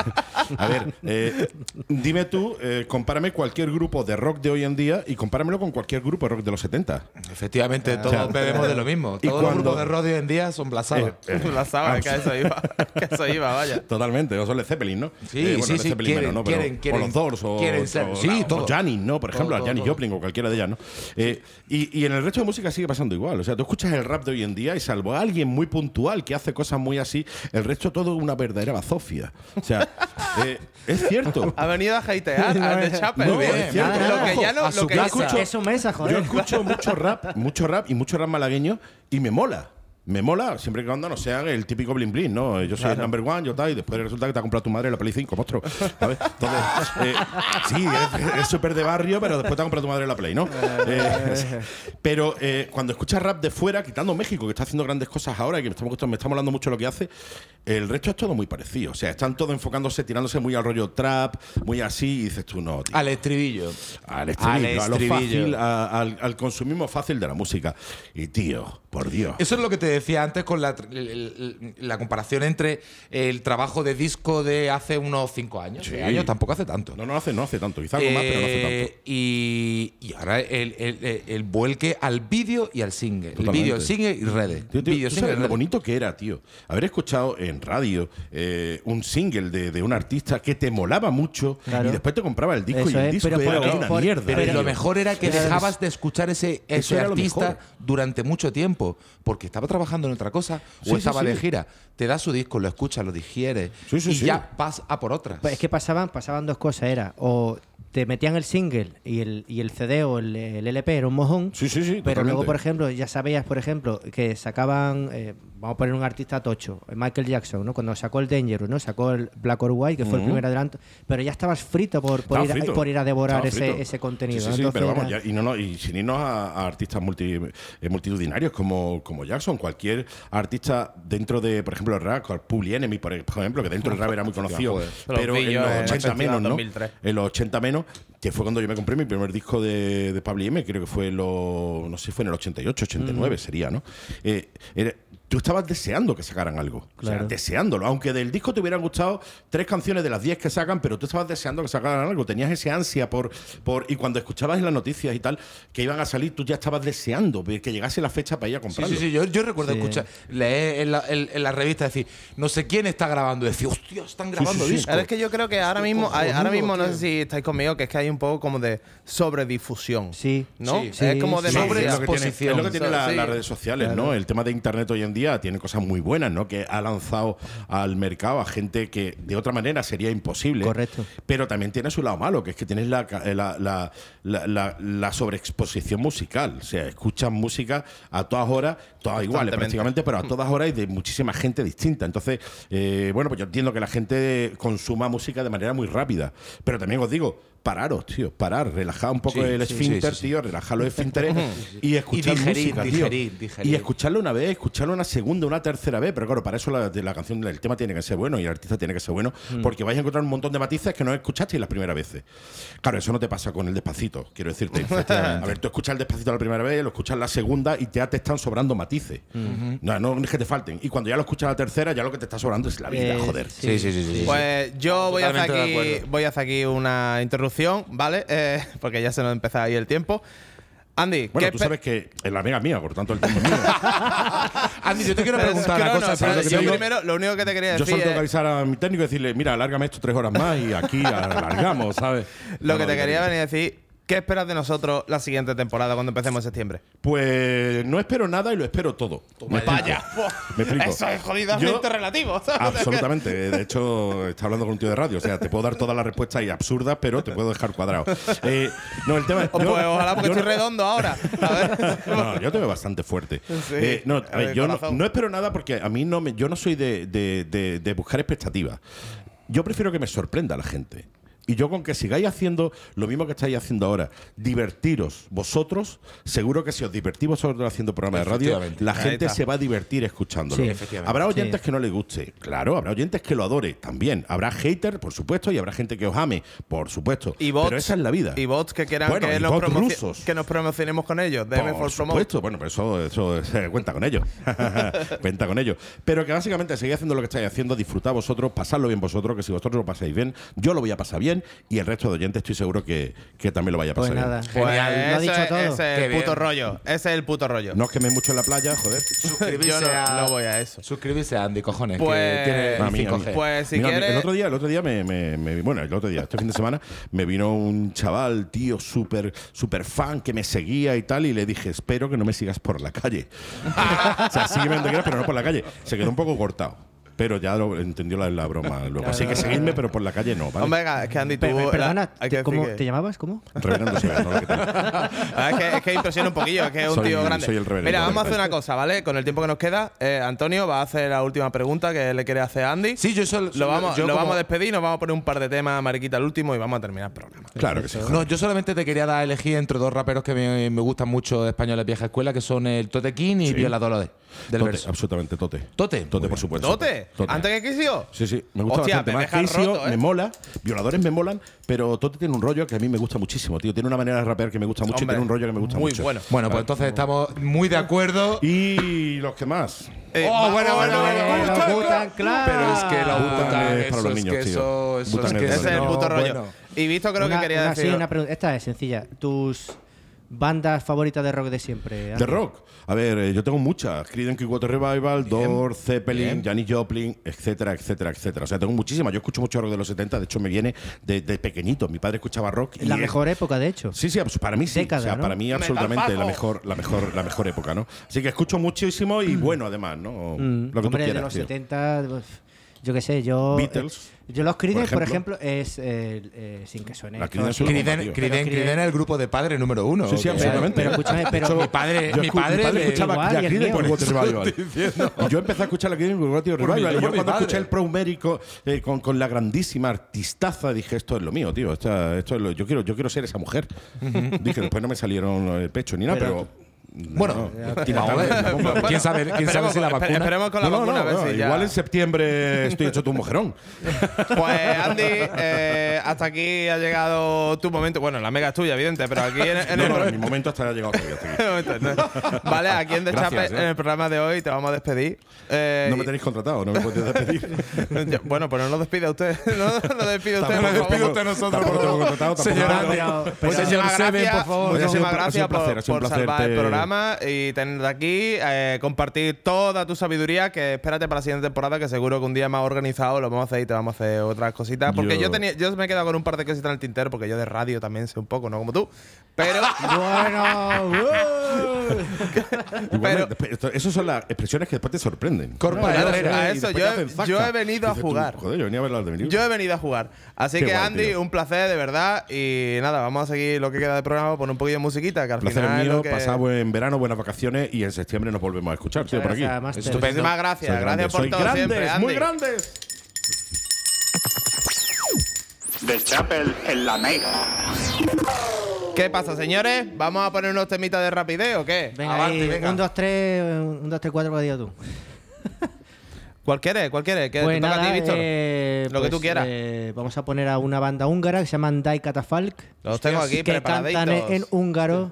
[LAUGHS] a ver, eh, dime tú, eh, compárame cualquier grupo de rock de hoy en día y compáramelo con cualquier grupo de rock de los 70. Efectivamente, todos sea, bebemos de lo mismo. y Todos los cuando- grupos de rock de hoy en día son blasados. Eh, eh, La saga, que a eso iba. Que a eso iba, vaya. [LAUGHS] Totalmente, o son Led Zeppelin, ¿no? Sí, Eh, bueno, sí, Led sí, Zeppelin quieren- menos, ¿no? Pero- quieren- o quieren- los Doors, o, quieren ser- o- sí, o todo. Janis, ¿no? Por ejemplo, Todo, a Janis Joplin o cualquiera de ellas, ¿no? Eh, y, y en el resto de música sigue pasando igual. O sea, tú escuchas el rap de hoy en día y salvo a alguien muy puntual que hace cosas muy así, el resto todo es una verdadera bazofia. O sea, [LAUGHS] eh, es cierto. Ha venido a hatear [LAUGHS] al de Chapel. Muy bien, Lo nada, que ya no. a Lo que casa. escucho- Es su mesa, Yo joder. escucho mucho rap, mucho rap y mucho rap malagueño y me mola. Me mola, siempre que cuando no sean el típico blin blin, ¿no? Yo soy el number one, yo tal, y después resulta que te ha comprado tu madre la Play 5, monstruo. ¿Sabes? Entonces, eh, sí, es- súper de barrio, pero después te ha comprado tu madre la Play, ¿no? Eh, [LAUGHS] pero eh, cuando escuchas rap de fuera, quitando México, que está haciendo grandes cosas ahora y que me estamos, me está molando mucho lo que hace, el resto es todo muy parecido. O sea, están todos enfocándose, tirándose muy al rollo trap, muy así, y dices tú, no, tío. Al estribillo. Al estribillo, a lo estribillo. fácil, a- al, al consumismo fácil de la música. Y tío, por Dios. Eso es lo que te decía antes con la, el- el- la comparación entre el trabajo de disco de hace unos cinco años. Sí. años tampoco hace tanto. No, no hace, no hace tanto. Quizá algo más, pero no hace Eh, tanto. Y, y ahora el, el- el- el vuelque al vídeo y al single. El Totalmente. vídeo, el single y redes. Tío, tío, Vídeo, ¿tú single, sabes lo redes. bonito que era, tío? Haber escuchado en radio eh, un single de, de un artista que te molaba mucho Claro. y después te compraba el disco Eso y el es, disco pero era por- una por- mierda. Pero tío. lo mejor era que dejabas de escuchar ese, ese lo artista durante mucho tiempo porque estaba trabajando en otra cosa Sí, o sí, estaba sí. de gira. Te da su disco, lo escuchas, lo digieres Sí, sí, y sí. ya vas a por otra. Pues es que pasaban, pasaban dos cosas, era o te metían el single y el, y el CD o el, el LP era un mojón, Sí, sí, sí. pero totalmente. luego, por ejemplo, ya sabías, por ejemplo, que sacaban, eh, vamos a poner un artista tocho, Michael Jackson, ¿no? Cuando sacó el Dangerous, ¿no? Sacó el Black or White, que fue el primer adelanto, pero ya estabas frito por, por, ir, a, por ir a devorar ese, ese contenido. Sí, sí, ¿no? sí, Entonces pero vamos, era- ya- y, no, no, y sin irnos a, a artistas multi- eh, multitudinarios como, como Jackson, cualquier artista dentro de, por ejemplo, el rap, Public Enemy, por ejemplo, que dentro del rap era muy conocido, joder. pero Los en los en 80 Festival menos, ¿no? 2003. En los 80 menos, que fue cuando yo me compré mi primer disco de, de Pablo M, creo que fue en los, no sé, fue en el 88, 89 sería, ¿no? Eh, era- tú estabas deseando que sacaran algo. O sea, deseándolo. Aunque del disco te hubieran gustado tres canciones de las 10 que sacan, pero tú estabas deseando que sacaran algo. Tenías ese ansia por. por y cuando escuchabas en las noticias y tal que iban a salir, tú ya estabas deseando que llegase la fecha para ir a Sí, comprarlo. sí, sí. Yo, yo recuerdo Sí. escuchar, leer en la, en- en la revista decir, no sé quién está grabando. Decir, hostia, están grabando sí, sí. discos. Ahora es que yo creo que ahora mismo, hay- ahora mismo no sé si estáis conmigo, que es que hay un poco como de sobredifusión. Sí. ¿no? Sí, es sí, como sí. Sí, demasiado. es lo que tiene, es lo que tiene la- Sí. las redes sociales, ¿no? El tema de internet hoy en día tiene cosas muy buenas, ¿no? Que ha lanzado al mercado a gente que de otra manera sería imposible. Correcto. Pero también tiene su lado malo, que es que tienes la, ca- la, la, la- la- la sobreexposición musical. O sea, escuchas música a todas horas, todas iguales prácticamente, pero a todas horas y de muchísima gente distinta. Entonces, eh, bueno, pues yo entiendo que la gente consuma música de manera muy rápida. Pero también os digo, pararos, tío, parar, relajar un poco Sí, el sí, esfínter, sí, sí, sí. tío, relajar los esfínteres [LAUGHS] y escuchar Y digerir, música, tío. digerir, digerir. Y escucharlo una vez, escucharlo una segunda, una tercera vez. Pero claro, para eso la, de la canción, el tema tiene que ser bueno y el artista tiene que ser bueno, Mm. porque vais a encontrar un montón de matices que no escuchasteis las primeras veces. Claro, eso no te pasa con el despacito, quiero decirte. [LAUGHS] a ver, tú escuchas el despacito la primera vez, lo escuchas la segunda y ya te están sobrando matices. No, no es que te falten. Y cuando ya lo escuchas la tercera, ya lo que te está sobrando es la vida, Eh, joder. Sí, sí, sí. sí, sí. Pues yo voy a, hacer aquí, voy a hacer aquí una interrupción, ¿vale? Eh, [LAUGHS] porque ya se nos empezó ahí el tiempo. Andy, Bueno, ¿qué tú sabes que es la amiga mía, por tanto el tiempo es mío. [LAUGHS] Andy, yo te quiero Pero preguntar una cosa. ¿sabes? ¿sabes lo que te Yo digo? primero, lo único que te quería Yo decir solo tengo que avisar a mi técnico y decirle, mira, alárgame esto tres horas más y aquí alargamos, ¿sabes? lo No, que no, te quería venir a decir, ¿qué esperas de nosotros la siguiente temporada cuando empecemos en septiembre? Pues no espero nada y lo espero todo. [LAUGHS] Me explico. Eso es jodidamente Yo- relativo. [LAUGHS] Absolutamente. De hecho, está hablando con un tío de radio. O sea, te puedo dar todas las respuestas y absurdas, pero te puedo dejar cuadrado. Eh, no, el tema es. Pues ojalá porque estoy no- redondo ahora. A ver. [LAUGHS] No, yo te veo bastante fuerte. Sí, Eh, no, a ver, de yo no, espero nada porque a mí no me, yo no soy de, de- de- de buscar expectativas. Yo prefiero que me sorprenda la gente. Y yo con que sigáis haciendo lo mismo que estáis haciendo ahora, divertiros vosotros, seguro que si os divertís vosotros haciendo programa de radio, la gente se va a divertir escuchándolo. Sí, efectivamente. Habrá oyentes Sí. que no les guste, claro, habrá oyentes que lo adore también. Habrá haters, por supuesto, y habrá gente que os ame, por supuesto. Y bots, Pero esa es la vida. Y bots que quieran Bueno, que, y nos rusos. que nos promocionemos con ellos. DM Por for promote. supuesto, bueno, pero eso, eso [LAUGHS] eh, cuenta con ello. [LAUGHS] cuenta con ello. Pero que básicamente seguid haciendo lo que estáis haciendo, disfrutad vosotros, pasadlo bien vosotros, que si vosotros lo pasáis bien, yo lo voy a pasar bien y el resto de oyentes estoy seguro que, que también lo vaya a Pues pasar nada. bien. Pues Genial. Lo ha ese- dicho todo. Ese es Qué el puto bien. rollo. Ese es el puto rollo. No os queméis mucho en la playa, joder. [LAUGHS] Suscribirse Yo no- a, no voy a eso. Suscribirse a Andy, cojones. Pues- que tiene A mí, a mí. 5G. Pues si Mira, quieres. El otro día, el otro día me, me- me- bueno, el otro día, este fin de semana, me vino un chaval, tío, súper, súper fan que me seguía y tal, y le dije, espero que no me sigas por la calle. [LAUGHS] o sea, sígueme donde quieras, pero no por la calle. Se quedó un poco cortado. Pero ya lo entendió la, la broma. [LAUGHS] Luego, así que seguidme, pero por la calle no, ¿vale? Hombre, venga, es que Andy, tú. Pe- pe- perdona, la- hay que ¿te- ¿cómo te llamabas? ¿Cómo? Reverendo no lo que. [LAUGHS] Ah, es, que, es que impresiona un poquillo, es que es un Soy- tío grande. soy el reverendo. Mira, vamos a hacer una cosa, ¿vale? Con el tiempo que nos queda, eh, Antonio va a hacer la última pregunta que le quiere hacer a Andy. Sí, yo sol- Lo vamos, yo lo como- vamos a despedir, nos vamos a poner un par de temas, Mariquita, el último, y vamos a terminar el programa. Claro que sí. No, yo solamente te quería dar a elegir entre dos raperos que me, me gustan mucho de españoles vieja escuela, que son el Tote King y Sí. Viola Dolores. Del Tote, verso. absolutamente tote. Tote. Tote, por supuesto. ¿Tote? ¿Antes que Kisio? Sí, sí, me gusta Hostia, bastante me más. roto, ¿eh? me mola, violadores me molan, pero Tote tiene un rollo que a mí me gusta muchísimo, tío. Tiene una manera de rapear que me gusta mucho y tiene un rollo que me gusta muy mucho. bueno. Bueno, pues entonces estamos muy de acuerdo. Y los que más. Eh, Oh, bueno, bueno, bueno, los. Butan Clan. Pero es que los Butan es para los es niños, que tío. eso, eso Butan es es que de Ese es el puto rollo. Y visto creo que quería decir. sí, una pregunta. Esta es sencilla. Tus bandas favoritas de rock de siempre. De rock. A ver, eh, yo tengo muchas. Creedence Clearwater Revival, Door, Zeppelin, Bien. Janis Joplin, etcétera, etcétera, etcétera. O sea, tengo muchísimas. Yo escucho mucho rock de los 70. De hecho, me viene de, de pequeñito. Mi padre escuchaba rock. La y- mejor época, de hecho. Sí, sí, para mí sí. Década, o sea, ¿no? para mí absolutamente la mejor, la mejor, la mejor época, ¿no? Así que escucho muchísimo y [CLEARS THROAT] bueno, además, ¿no? Mm, Lo que Hombre, tú de quieras. los tío. 70, pues, yo qué sé, yo. Beatles, eh, yo los Creedence, por ejemplo, ejemplo. es. eh, eh, sin que suene. Creedence el grupo de padre número uno. Sí, sí, absolutamente. Pero escúchame, pero- mi padre, Yo mi padre, escuchaba el Creedence Por eso Revival. Y yo empecé a escuchar la Creedence Por mi- Revival. Y por yo cuando escuché el Pro Mérico eh, con, con la grandísima artistaza, dije, esto es lo mío, tío. Esto es lo, yo, quiero, yo quiero ser esa mujer. dije, después no me salieron el pecho ni nada, Pero- pero. Bueno, tampoco. ¿Quién sabe, quién sabe si la vacuna? Esperemos con la No, no, vacuna no, a ver no, si ya- Igual en septiembre estoy hecho tu mujerón. Pues Andy, eh, hasta aquí ha llegado tu momento. Bueno, la mega es tuya, evidente, pero aquí en, en No, el, no, en mi momento hasta ha llegado aquí. [LAUGHS] Vale, aquí en The Gracias, Chape, eh. en el programa de hoy, te vamos a despedir. Eh, No me tenéis contratado, no me podéis despedir. [LAUGHS] yo- bueno, pues no nos despide usted. [LAUGHS] No nos despide usted, Tampoco- por favor. tampoco- nosotros, tampoco tampoco Señor tengo- Andy, Pero- pues pero- señor Muchísimas Seven, gracias, por favor. Muchísimas gracias sido un placer, por, salvar el te- programa y tenerte aquí, eh, compartir toda tu sabiduría, que espérate para la siguiente temporada, que seguro que un día más organizado lo vamos a hacer y te vamos a hacer otras cositas. Porque yo, Yo- tenía, yo me he quedado con un par de cositas en el tintero, porque yo de radio también sé un poco, no como tú. Pero, [LAUGHS] Bueno. [LAUGHS] Igualmente, pero Esas son las expresiones que después te sorprenden. Corpa Claro, Herrera. a eso yo he- yo he venido a Dices tú, jugar. joder, yo venía a verlas de venir. yo he venido a jugar. Así Qué que, guay, Andy, tío. un placer, de verdad. Y nada, vamos a seguir lo que queda de programa, poner un poquillo de musiquita, que al placer final. mío, lo que- verano, buenas vacaciones y en septiembre nos volvemos a escuchar, tío, por aquí. Muchísimas gracias. Sois gracias grandes, por todo grandes, siempre, Andy. muy grandes. The Chapel en la Mega. ¿Qué pasa, señores? ¿Vamos a poner unos temitas de rapidez o qué? Venga, Avante, ahí, venga. un, dos, tres, un, dos, tres, cuatro, ¿cuál digo tú? ¿Cuál quieres? ¿Cuál quieres? ¿Qué Pues te toca a ti, Víctor? eh, Lo que pues, tú quieras. eh, vamos a poner a una banda húngara que se llaman Die Catafalque. Los tengo aquí que cantan preparaditos. en húngaro.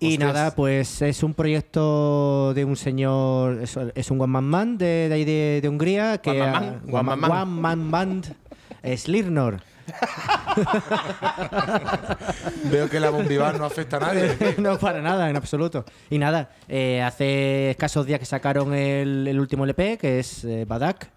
Y nada, pues es un proyecto de un señor, es, es un one man band de, de ahí de, de Hungría. Que, One man man, one man man. one man band, Slirnor. [LAUGHS] Veo que la bombivar no afecta a nadie. [LAUGHS] no, para nada, en absoluto. Y nada, eh, hace escasos días que sacaron el, el último LP, que es eh, Badak.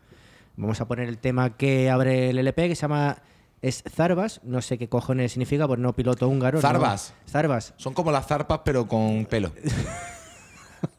Vamos a poner el tema que abre el LP, que se llama es Zarbas. No sé qué cojones significa, pues no piloto húngaro. ¿no? Zarbas. Zarbas. Son como las zarpas, pero con pelo. [LAUGHS]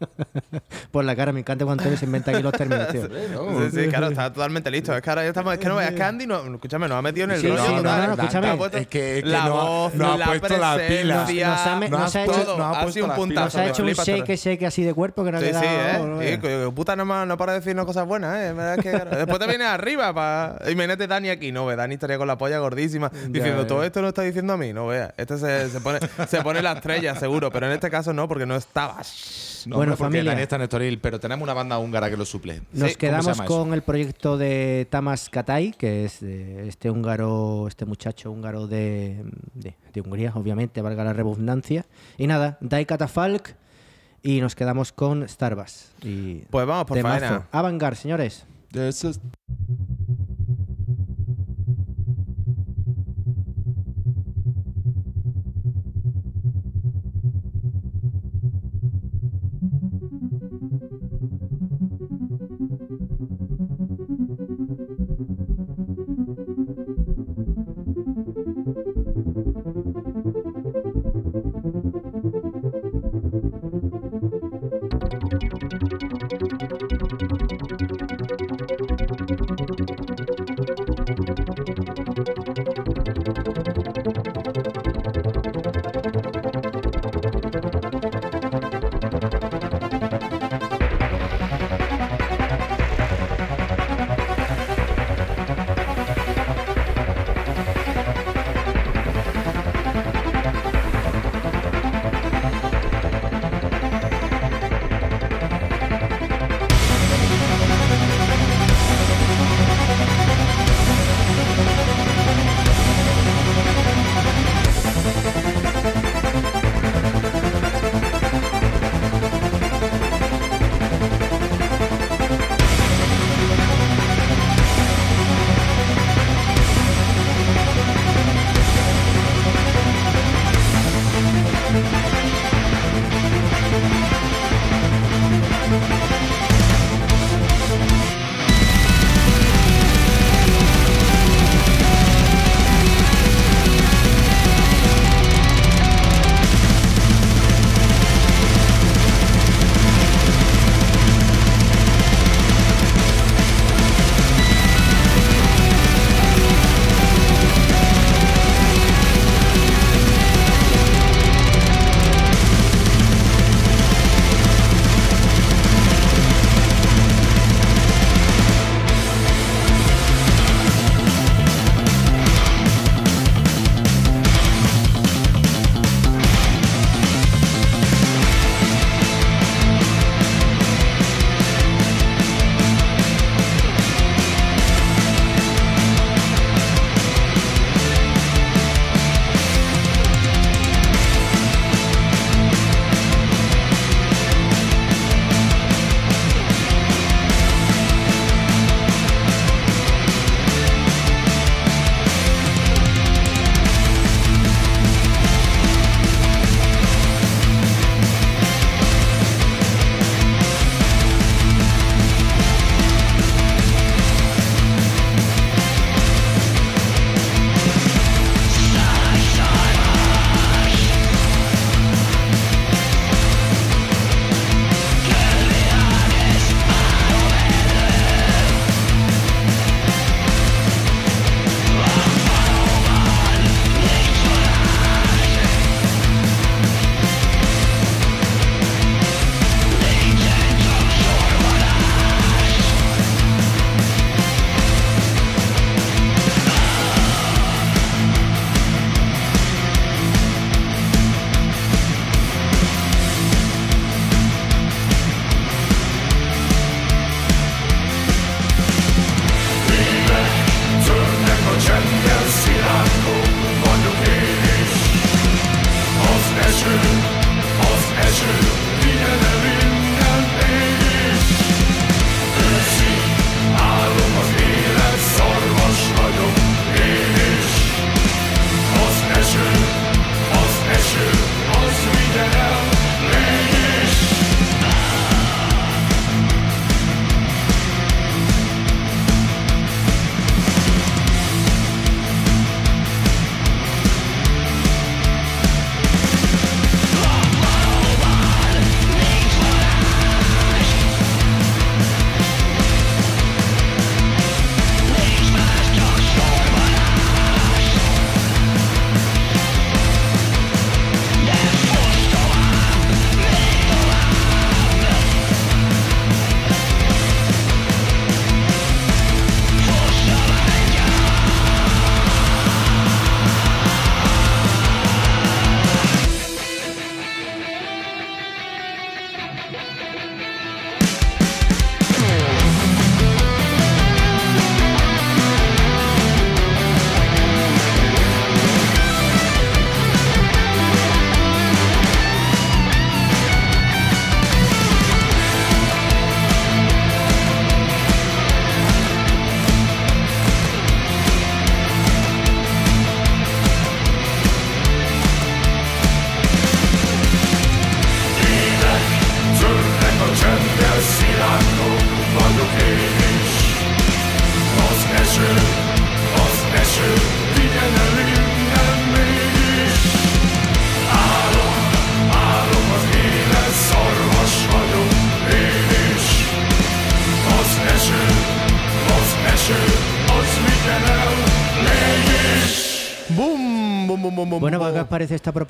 Por la cara, me encanta cuando Antonio se inventa aquí los términos, tío. [LAUGHS] Sí, sí, claro, está totalmente listo. Es que ahora ya estamos. Es que no veas, es que Andy, no, escúchame, nos ha metido en el Sí, rollo. sí, no, total. no, no, escúchame. Es que- es que la no voz, no ha la puesto la pila. Nos ha- nos nos ha ha hecho- todo, nos ha puesto un puntazo. Nos ha hecho un shake, shake así de cuerpo que no ha Sí, sí. ¿eh? Sí, que puta no, para decirnos cosas buenas, ¿eh? Verdad es que, claro. Después te vienes arriba pa... y me mete Dani aquí. No, ve, Dani estaría con la polla gordísima diciendo ya. todo esto no está diciendo a mí. No veas. Este se, se pone, se pone la estrella, seguro. Pero en este caso no, porque no estabas. No, Bueno, porque familia. Dani está en Estoril, pero tenemos una banda húngara que lo suple. Nos Sí, ¿cómo se quedamos eso? con el proyecto de Tamas Katay, que es este húngaro, este muchacho húngaro de, de, de Hungría, obviamente, valga la redundancia. Y nada, Dai Catafalque y nos quedamos con Starbus. Y Pues vamos por temazo. faena. Avangar, señores.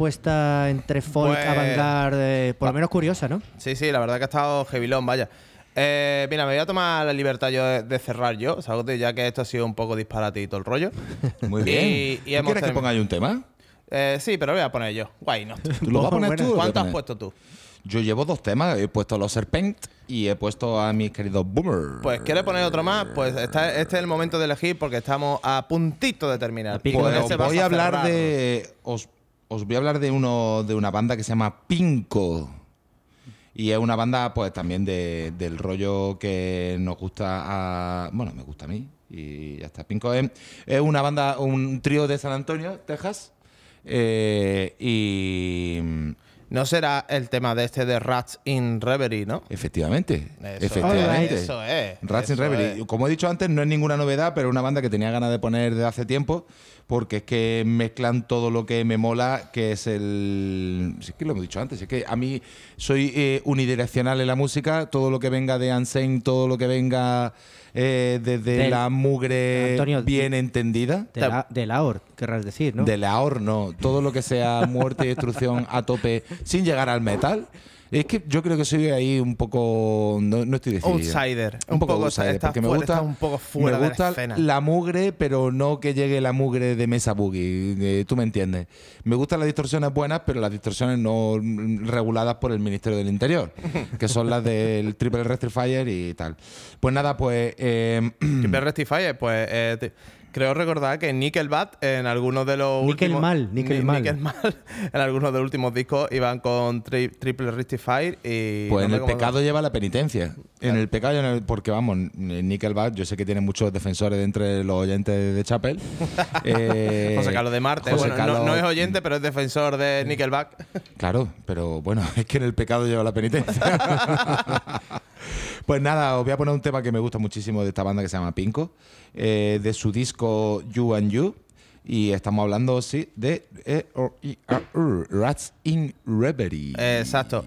Parece esta propuesta entre folk, Pues- avant-garde, por lo menos curiosa, ¿no? Sí, sí, la verdad que ha estado heavilón, vaya. Eh, mira, me voy a tomar la libertad yo de, de cerrar yo, ¿sabes? Ya que esto ha sido un poco todo el rollo. [LAUGHS] Muy bien. Y- y ¿Tú hemos quieres que ponga yo un tema? Eh, sí, pero lo voy a poner yo. Guay, no. [LAUGHS] ¿Tú lo vas a poner Bueno, tú? ¿Cuánto has puesto tú? Yo llevo dos temas. He puesto los Serpent y he puesto a mis queridos Boomer. Pues, ¿quieres poner otro más? Pues está- este es el momento de elegir porque estamos a puntito de terminar. Pues voy a hablar cerrar. de. Os, os voy a hablar de uno de una banda que se llama Pinco. Y es una banda, pues también de- del rollo que nos gusta a. Bueno, me gusta a mí. Y ya está. Pinco es, es una banda, un trío de San Antonio, Texas. Eh, y. No será el tema de este de Rats in Reverie, ¿no? Efectivamente. Eso efectivamente. es, eso es, Rats in Reverie. es. Como he dicho antes, no es ninguna novedad, pero es una banda que tenía ganas de poner desde hace tiempo, porque es que mezclan todo lo que me mola, que es el. Sí, es que lo hemos dicho antes, es que a mí soy eh, unidireccional en la música, todo lo que venga de Unsane, todo lo que venga eh, desde Del- la mugre Antonio, bien entendida. De la, de la OR, querrás decir, ¿no? De la no. Todo lo que sea muerte y destrucción a tope sin llegar al metal. Es que yo creo que soy ahí un poco. No, no estoy decidido. Outsider. Un, poco, poco outsider. Porque me gusta, un poco fuera me de la gusta la mugre, pero no que llegue la mugre de Mesa Boogie. eh, Tú me entiendes. Me gustan las distorsiones buenas, pero las distorsiones no reguladas por el Ministerio del Interior, [LAUGHS] que son las del Triple Rectifier y tal. Pues nada, pues. eh, Triple Rectifier, pues eh, creo recordar que Nickelback en algunos de los Nickel últimos Mal, Nickel Ni- Mal. Nickel Mal, [LAUGHS] en algunos de los últimos discos iban con tri- Triple Rectifier y Pues no en el pecado lleva la penitencia. En el pecado, en el- porque vamos, Nickelback, yo sé que tiene muchos defensores de entre los oyentes de Chapel. [LAUGHS] Eh, José Carlos de Marte, José bueno, no- no, es oyente, pero es defensor de Nickelback. Claro, pero bueno, [LAUGHS] es que en el pecado lleva la penitencia. Pues nada, os voy a poner un tema que me gusta muchísimo de esta banda que se llama Pinko, eh, de su disco You and You. Y estamos hablando, sí, de eh, or- i- a- ur, Rats in Reverie. Exacto.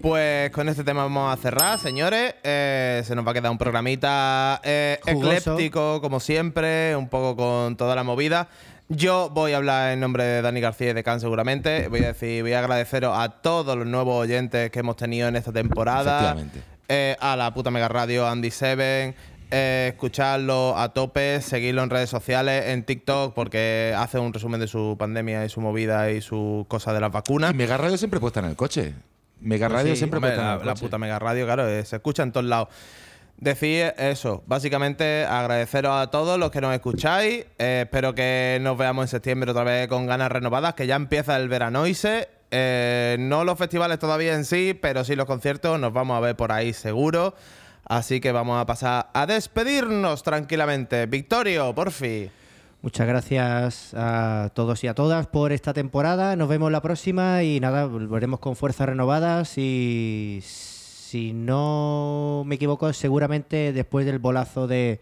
Pues con este tema vamos a cerrar, señores. Eh, se nos va a quedar un programita eh, ecléptico, como siempre, un poco con toda la movida. Yo voy a hablar en nombre de Dani García y de Can seguramente. Voy a decir, voy a agradeceros a todos los nuevos oyentes que hemos tenido en esta temporada. Eh, a la puta mega radio Andy Seven. eh, escucharlo a tope, seguirlo en redes sociales, en TikTok, porque hace un resumen de su pandemia y su movida y su cosa de las vacunas. Y Mega Radio siempre puesta en el coche. Mega Radio Pues Sí, siempre hombre, puesta en la, el la coche. puta mega radio, claro, eh, se escucha en todos lados. Decir eso, básicamente agradeceros a todos los que nos escucháis. eh, espero que nos veamos en septiembre otra vez con ganas renovadas, que ya empieza el veranoise. Eh, no los festivales todavía en sí, pero sí los conciertos. Nos vamos a ver por ahí seguro. Así que vamos a pasar a despedirnos tranquilamente. Victorio, por fin. Muchas gracias a todos y a todas por esta temporada. Nos vemos la próxima y nada, volveremos con fuerzas renovadas y si no me equivoco, seguramente después del bolazo de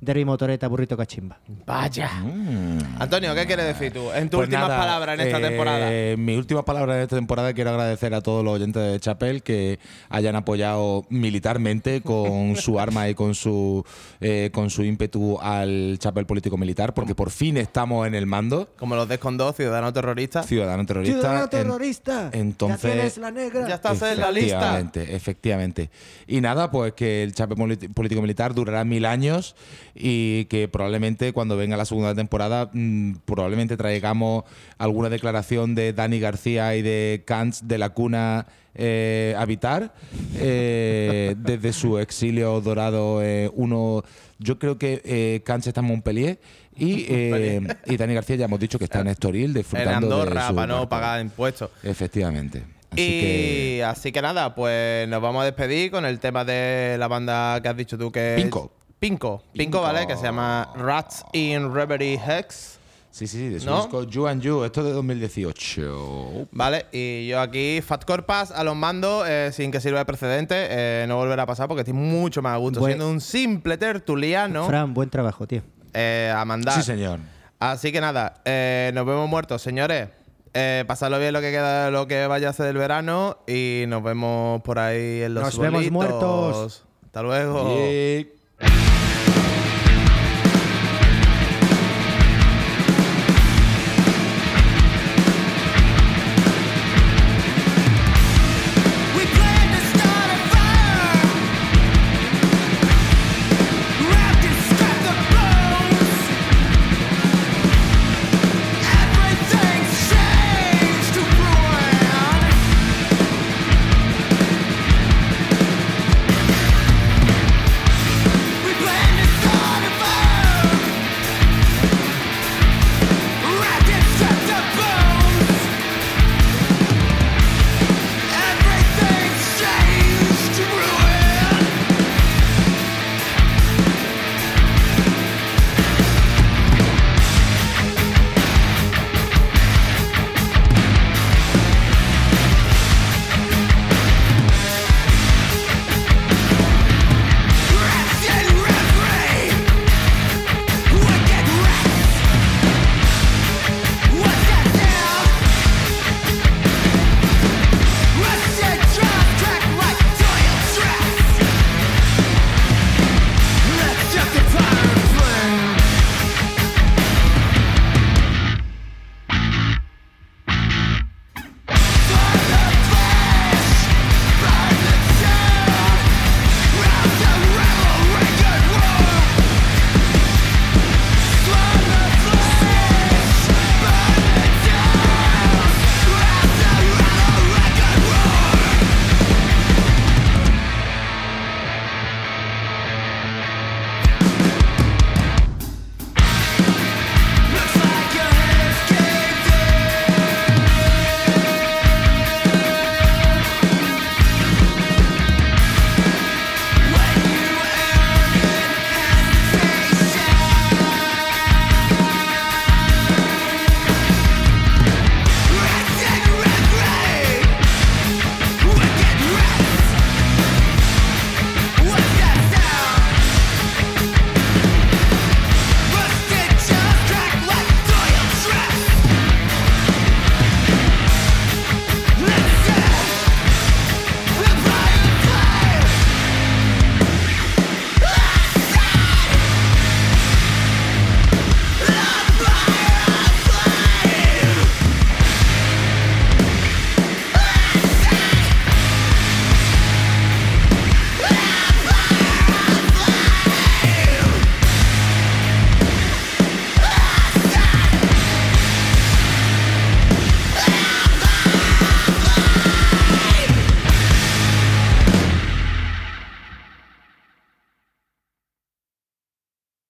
Derby Motoreta Burrito Cachimba. Vaya. Antonio, ¿qué quieres decir tú? En tus Pues últimas nada, palabras en esta eh, temporada. Mis últimas palabras en esta temporada quiero agradecer a todos los oyentes de Chapel que hayan apoyado militarmente con [LAUGHS] su arma y con su eh, con su ímpetu al Chapel político militar, porque por fin estamos en el mando. Como los descondos, ciudadano terrorista. Ciudadano terrorista. ¡Ciudadano En- terrorista! entonces- ¡Ya la negra! Ya estás en la lista. Efectivamente, efectivamente. Y nada, pues que el Chapel político militar durará mil años y que probablemente cuando venga la segunda temporada mm, probablemente traigamos alguna declaración de Dani García y de Kantz de la cuna eh, habitar eh, [LAUGHS] desde su exilio dorado eh, uno yo creo que eh, Kantz está en Montpellier y, eh, y Dani García ya hemos dicho que está en Estoril En disfrutando de Andorra, su para no pagar impuestos. efectivamente. Así y que así que nada, pues nos vamos a despedir con el tema de la banda que has dicho tú que es- Pinko. Pinko. Pinko, ¿vale? Que se llama Rats in Reverie Hex. Sí, sí, sí, de su ¿No? disco You and You, esto es de 2018. ¿Vale? Y yo aquí, Fat Corpas a los mandos, eh, sin que sirva de precedente, eh, no volverá a pasar porque estoy mucho más a gusto. Buen- Siendo un simple tertuliano Fran, buen trabajo, tío. eh, a mandar. Sí, señor. Así que nada, eh, nos vemos muertos, señores. Eh, pasadlo bien lo que queda, lo que vaya a ser del verano y nos vemos por ahí en los Nos vemos muertos. Hasta luego. Yeah. Thank [LAUGHS] you.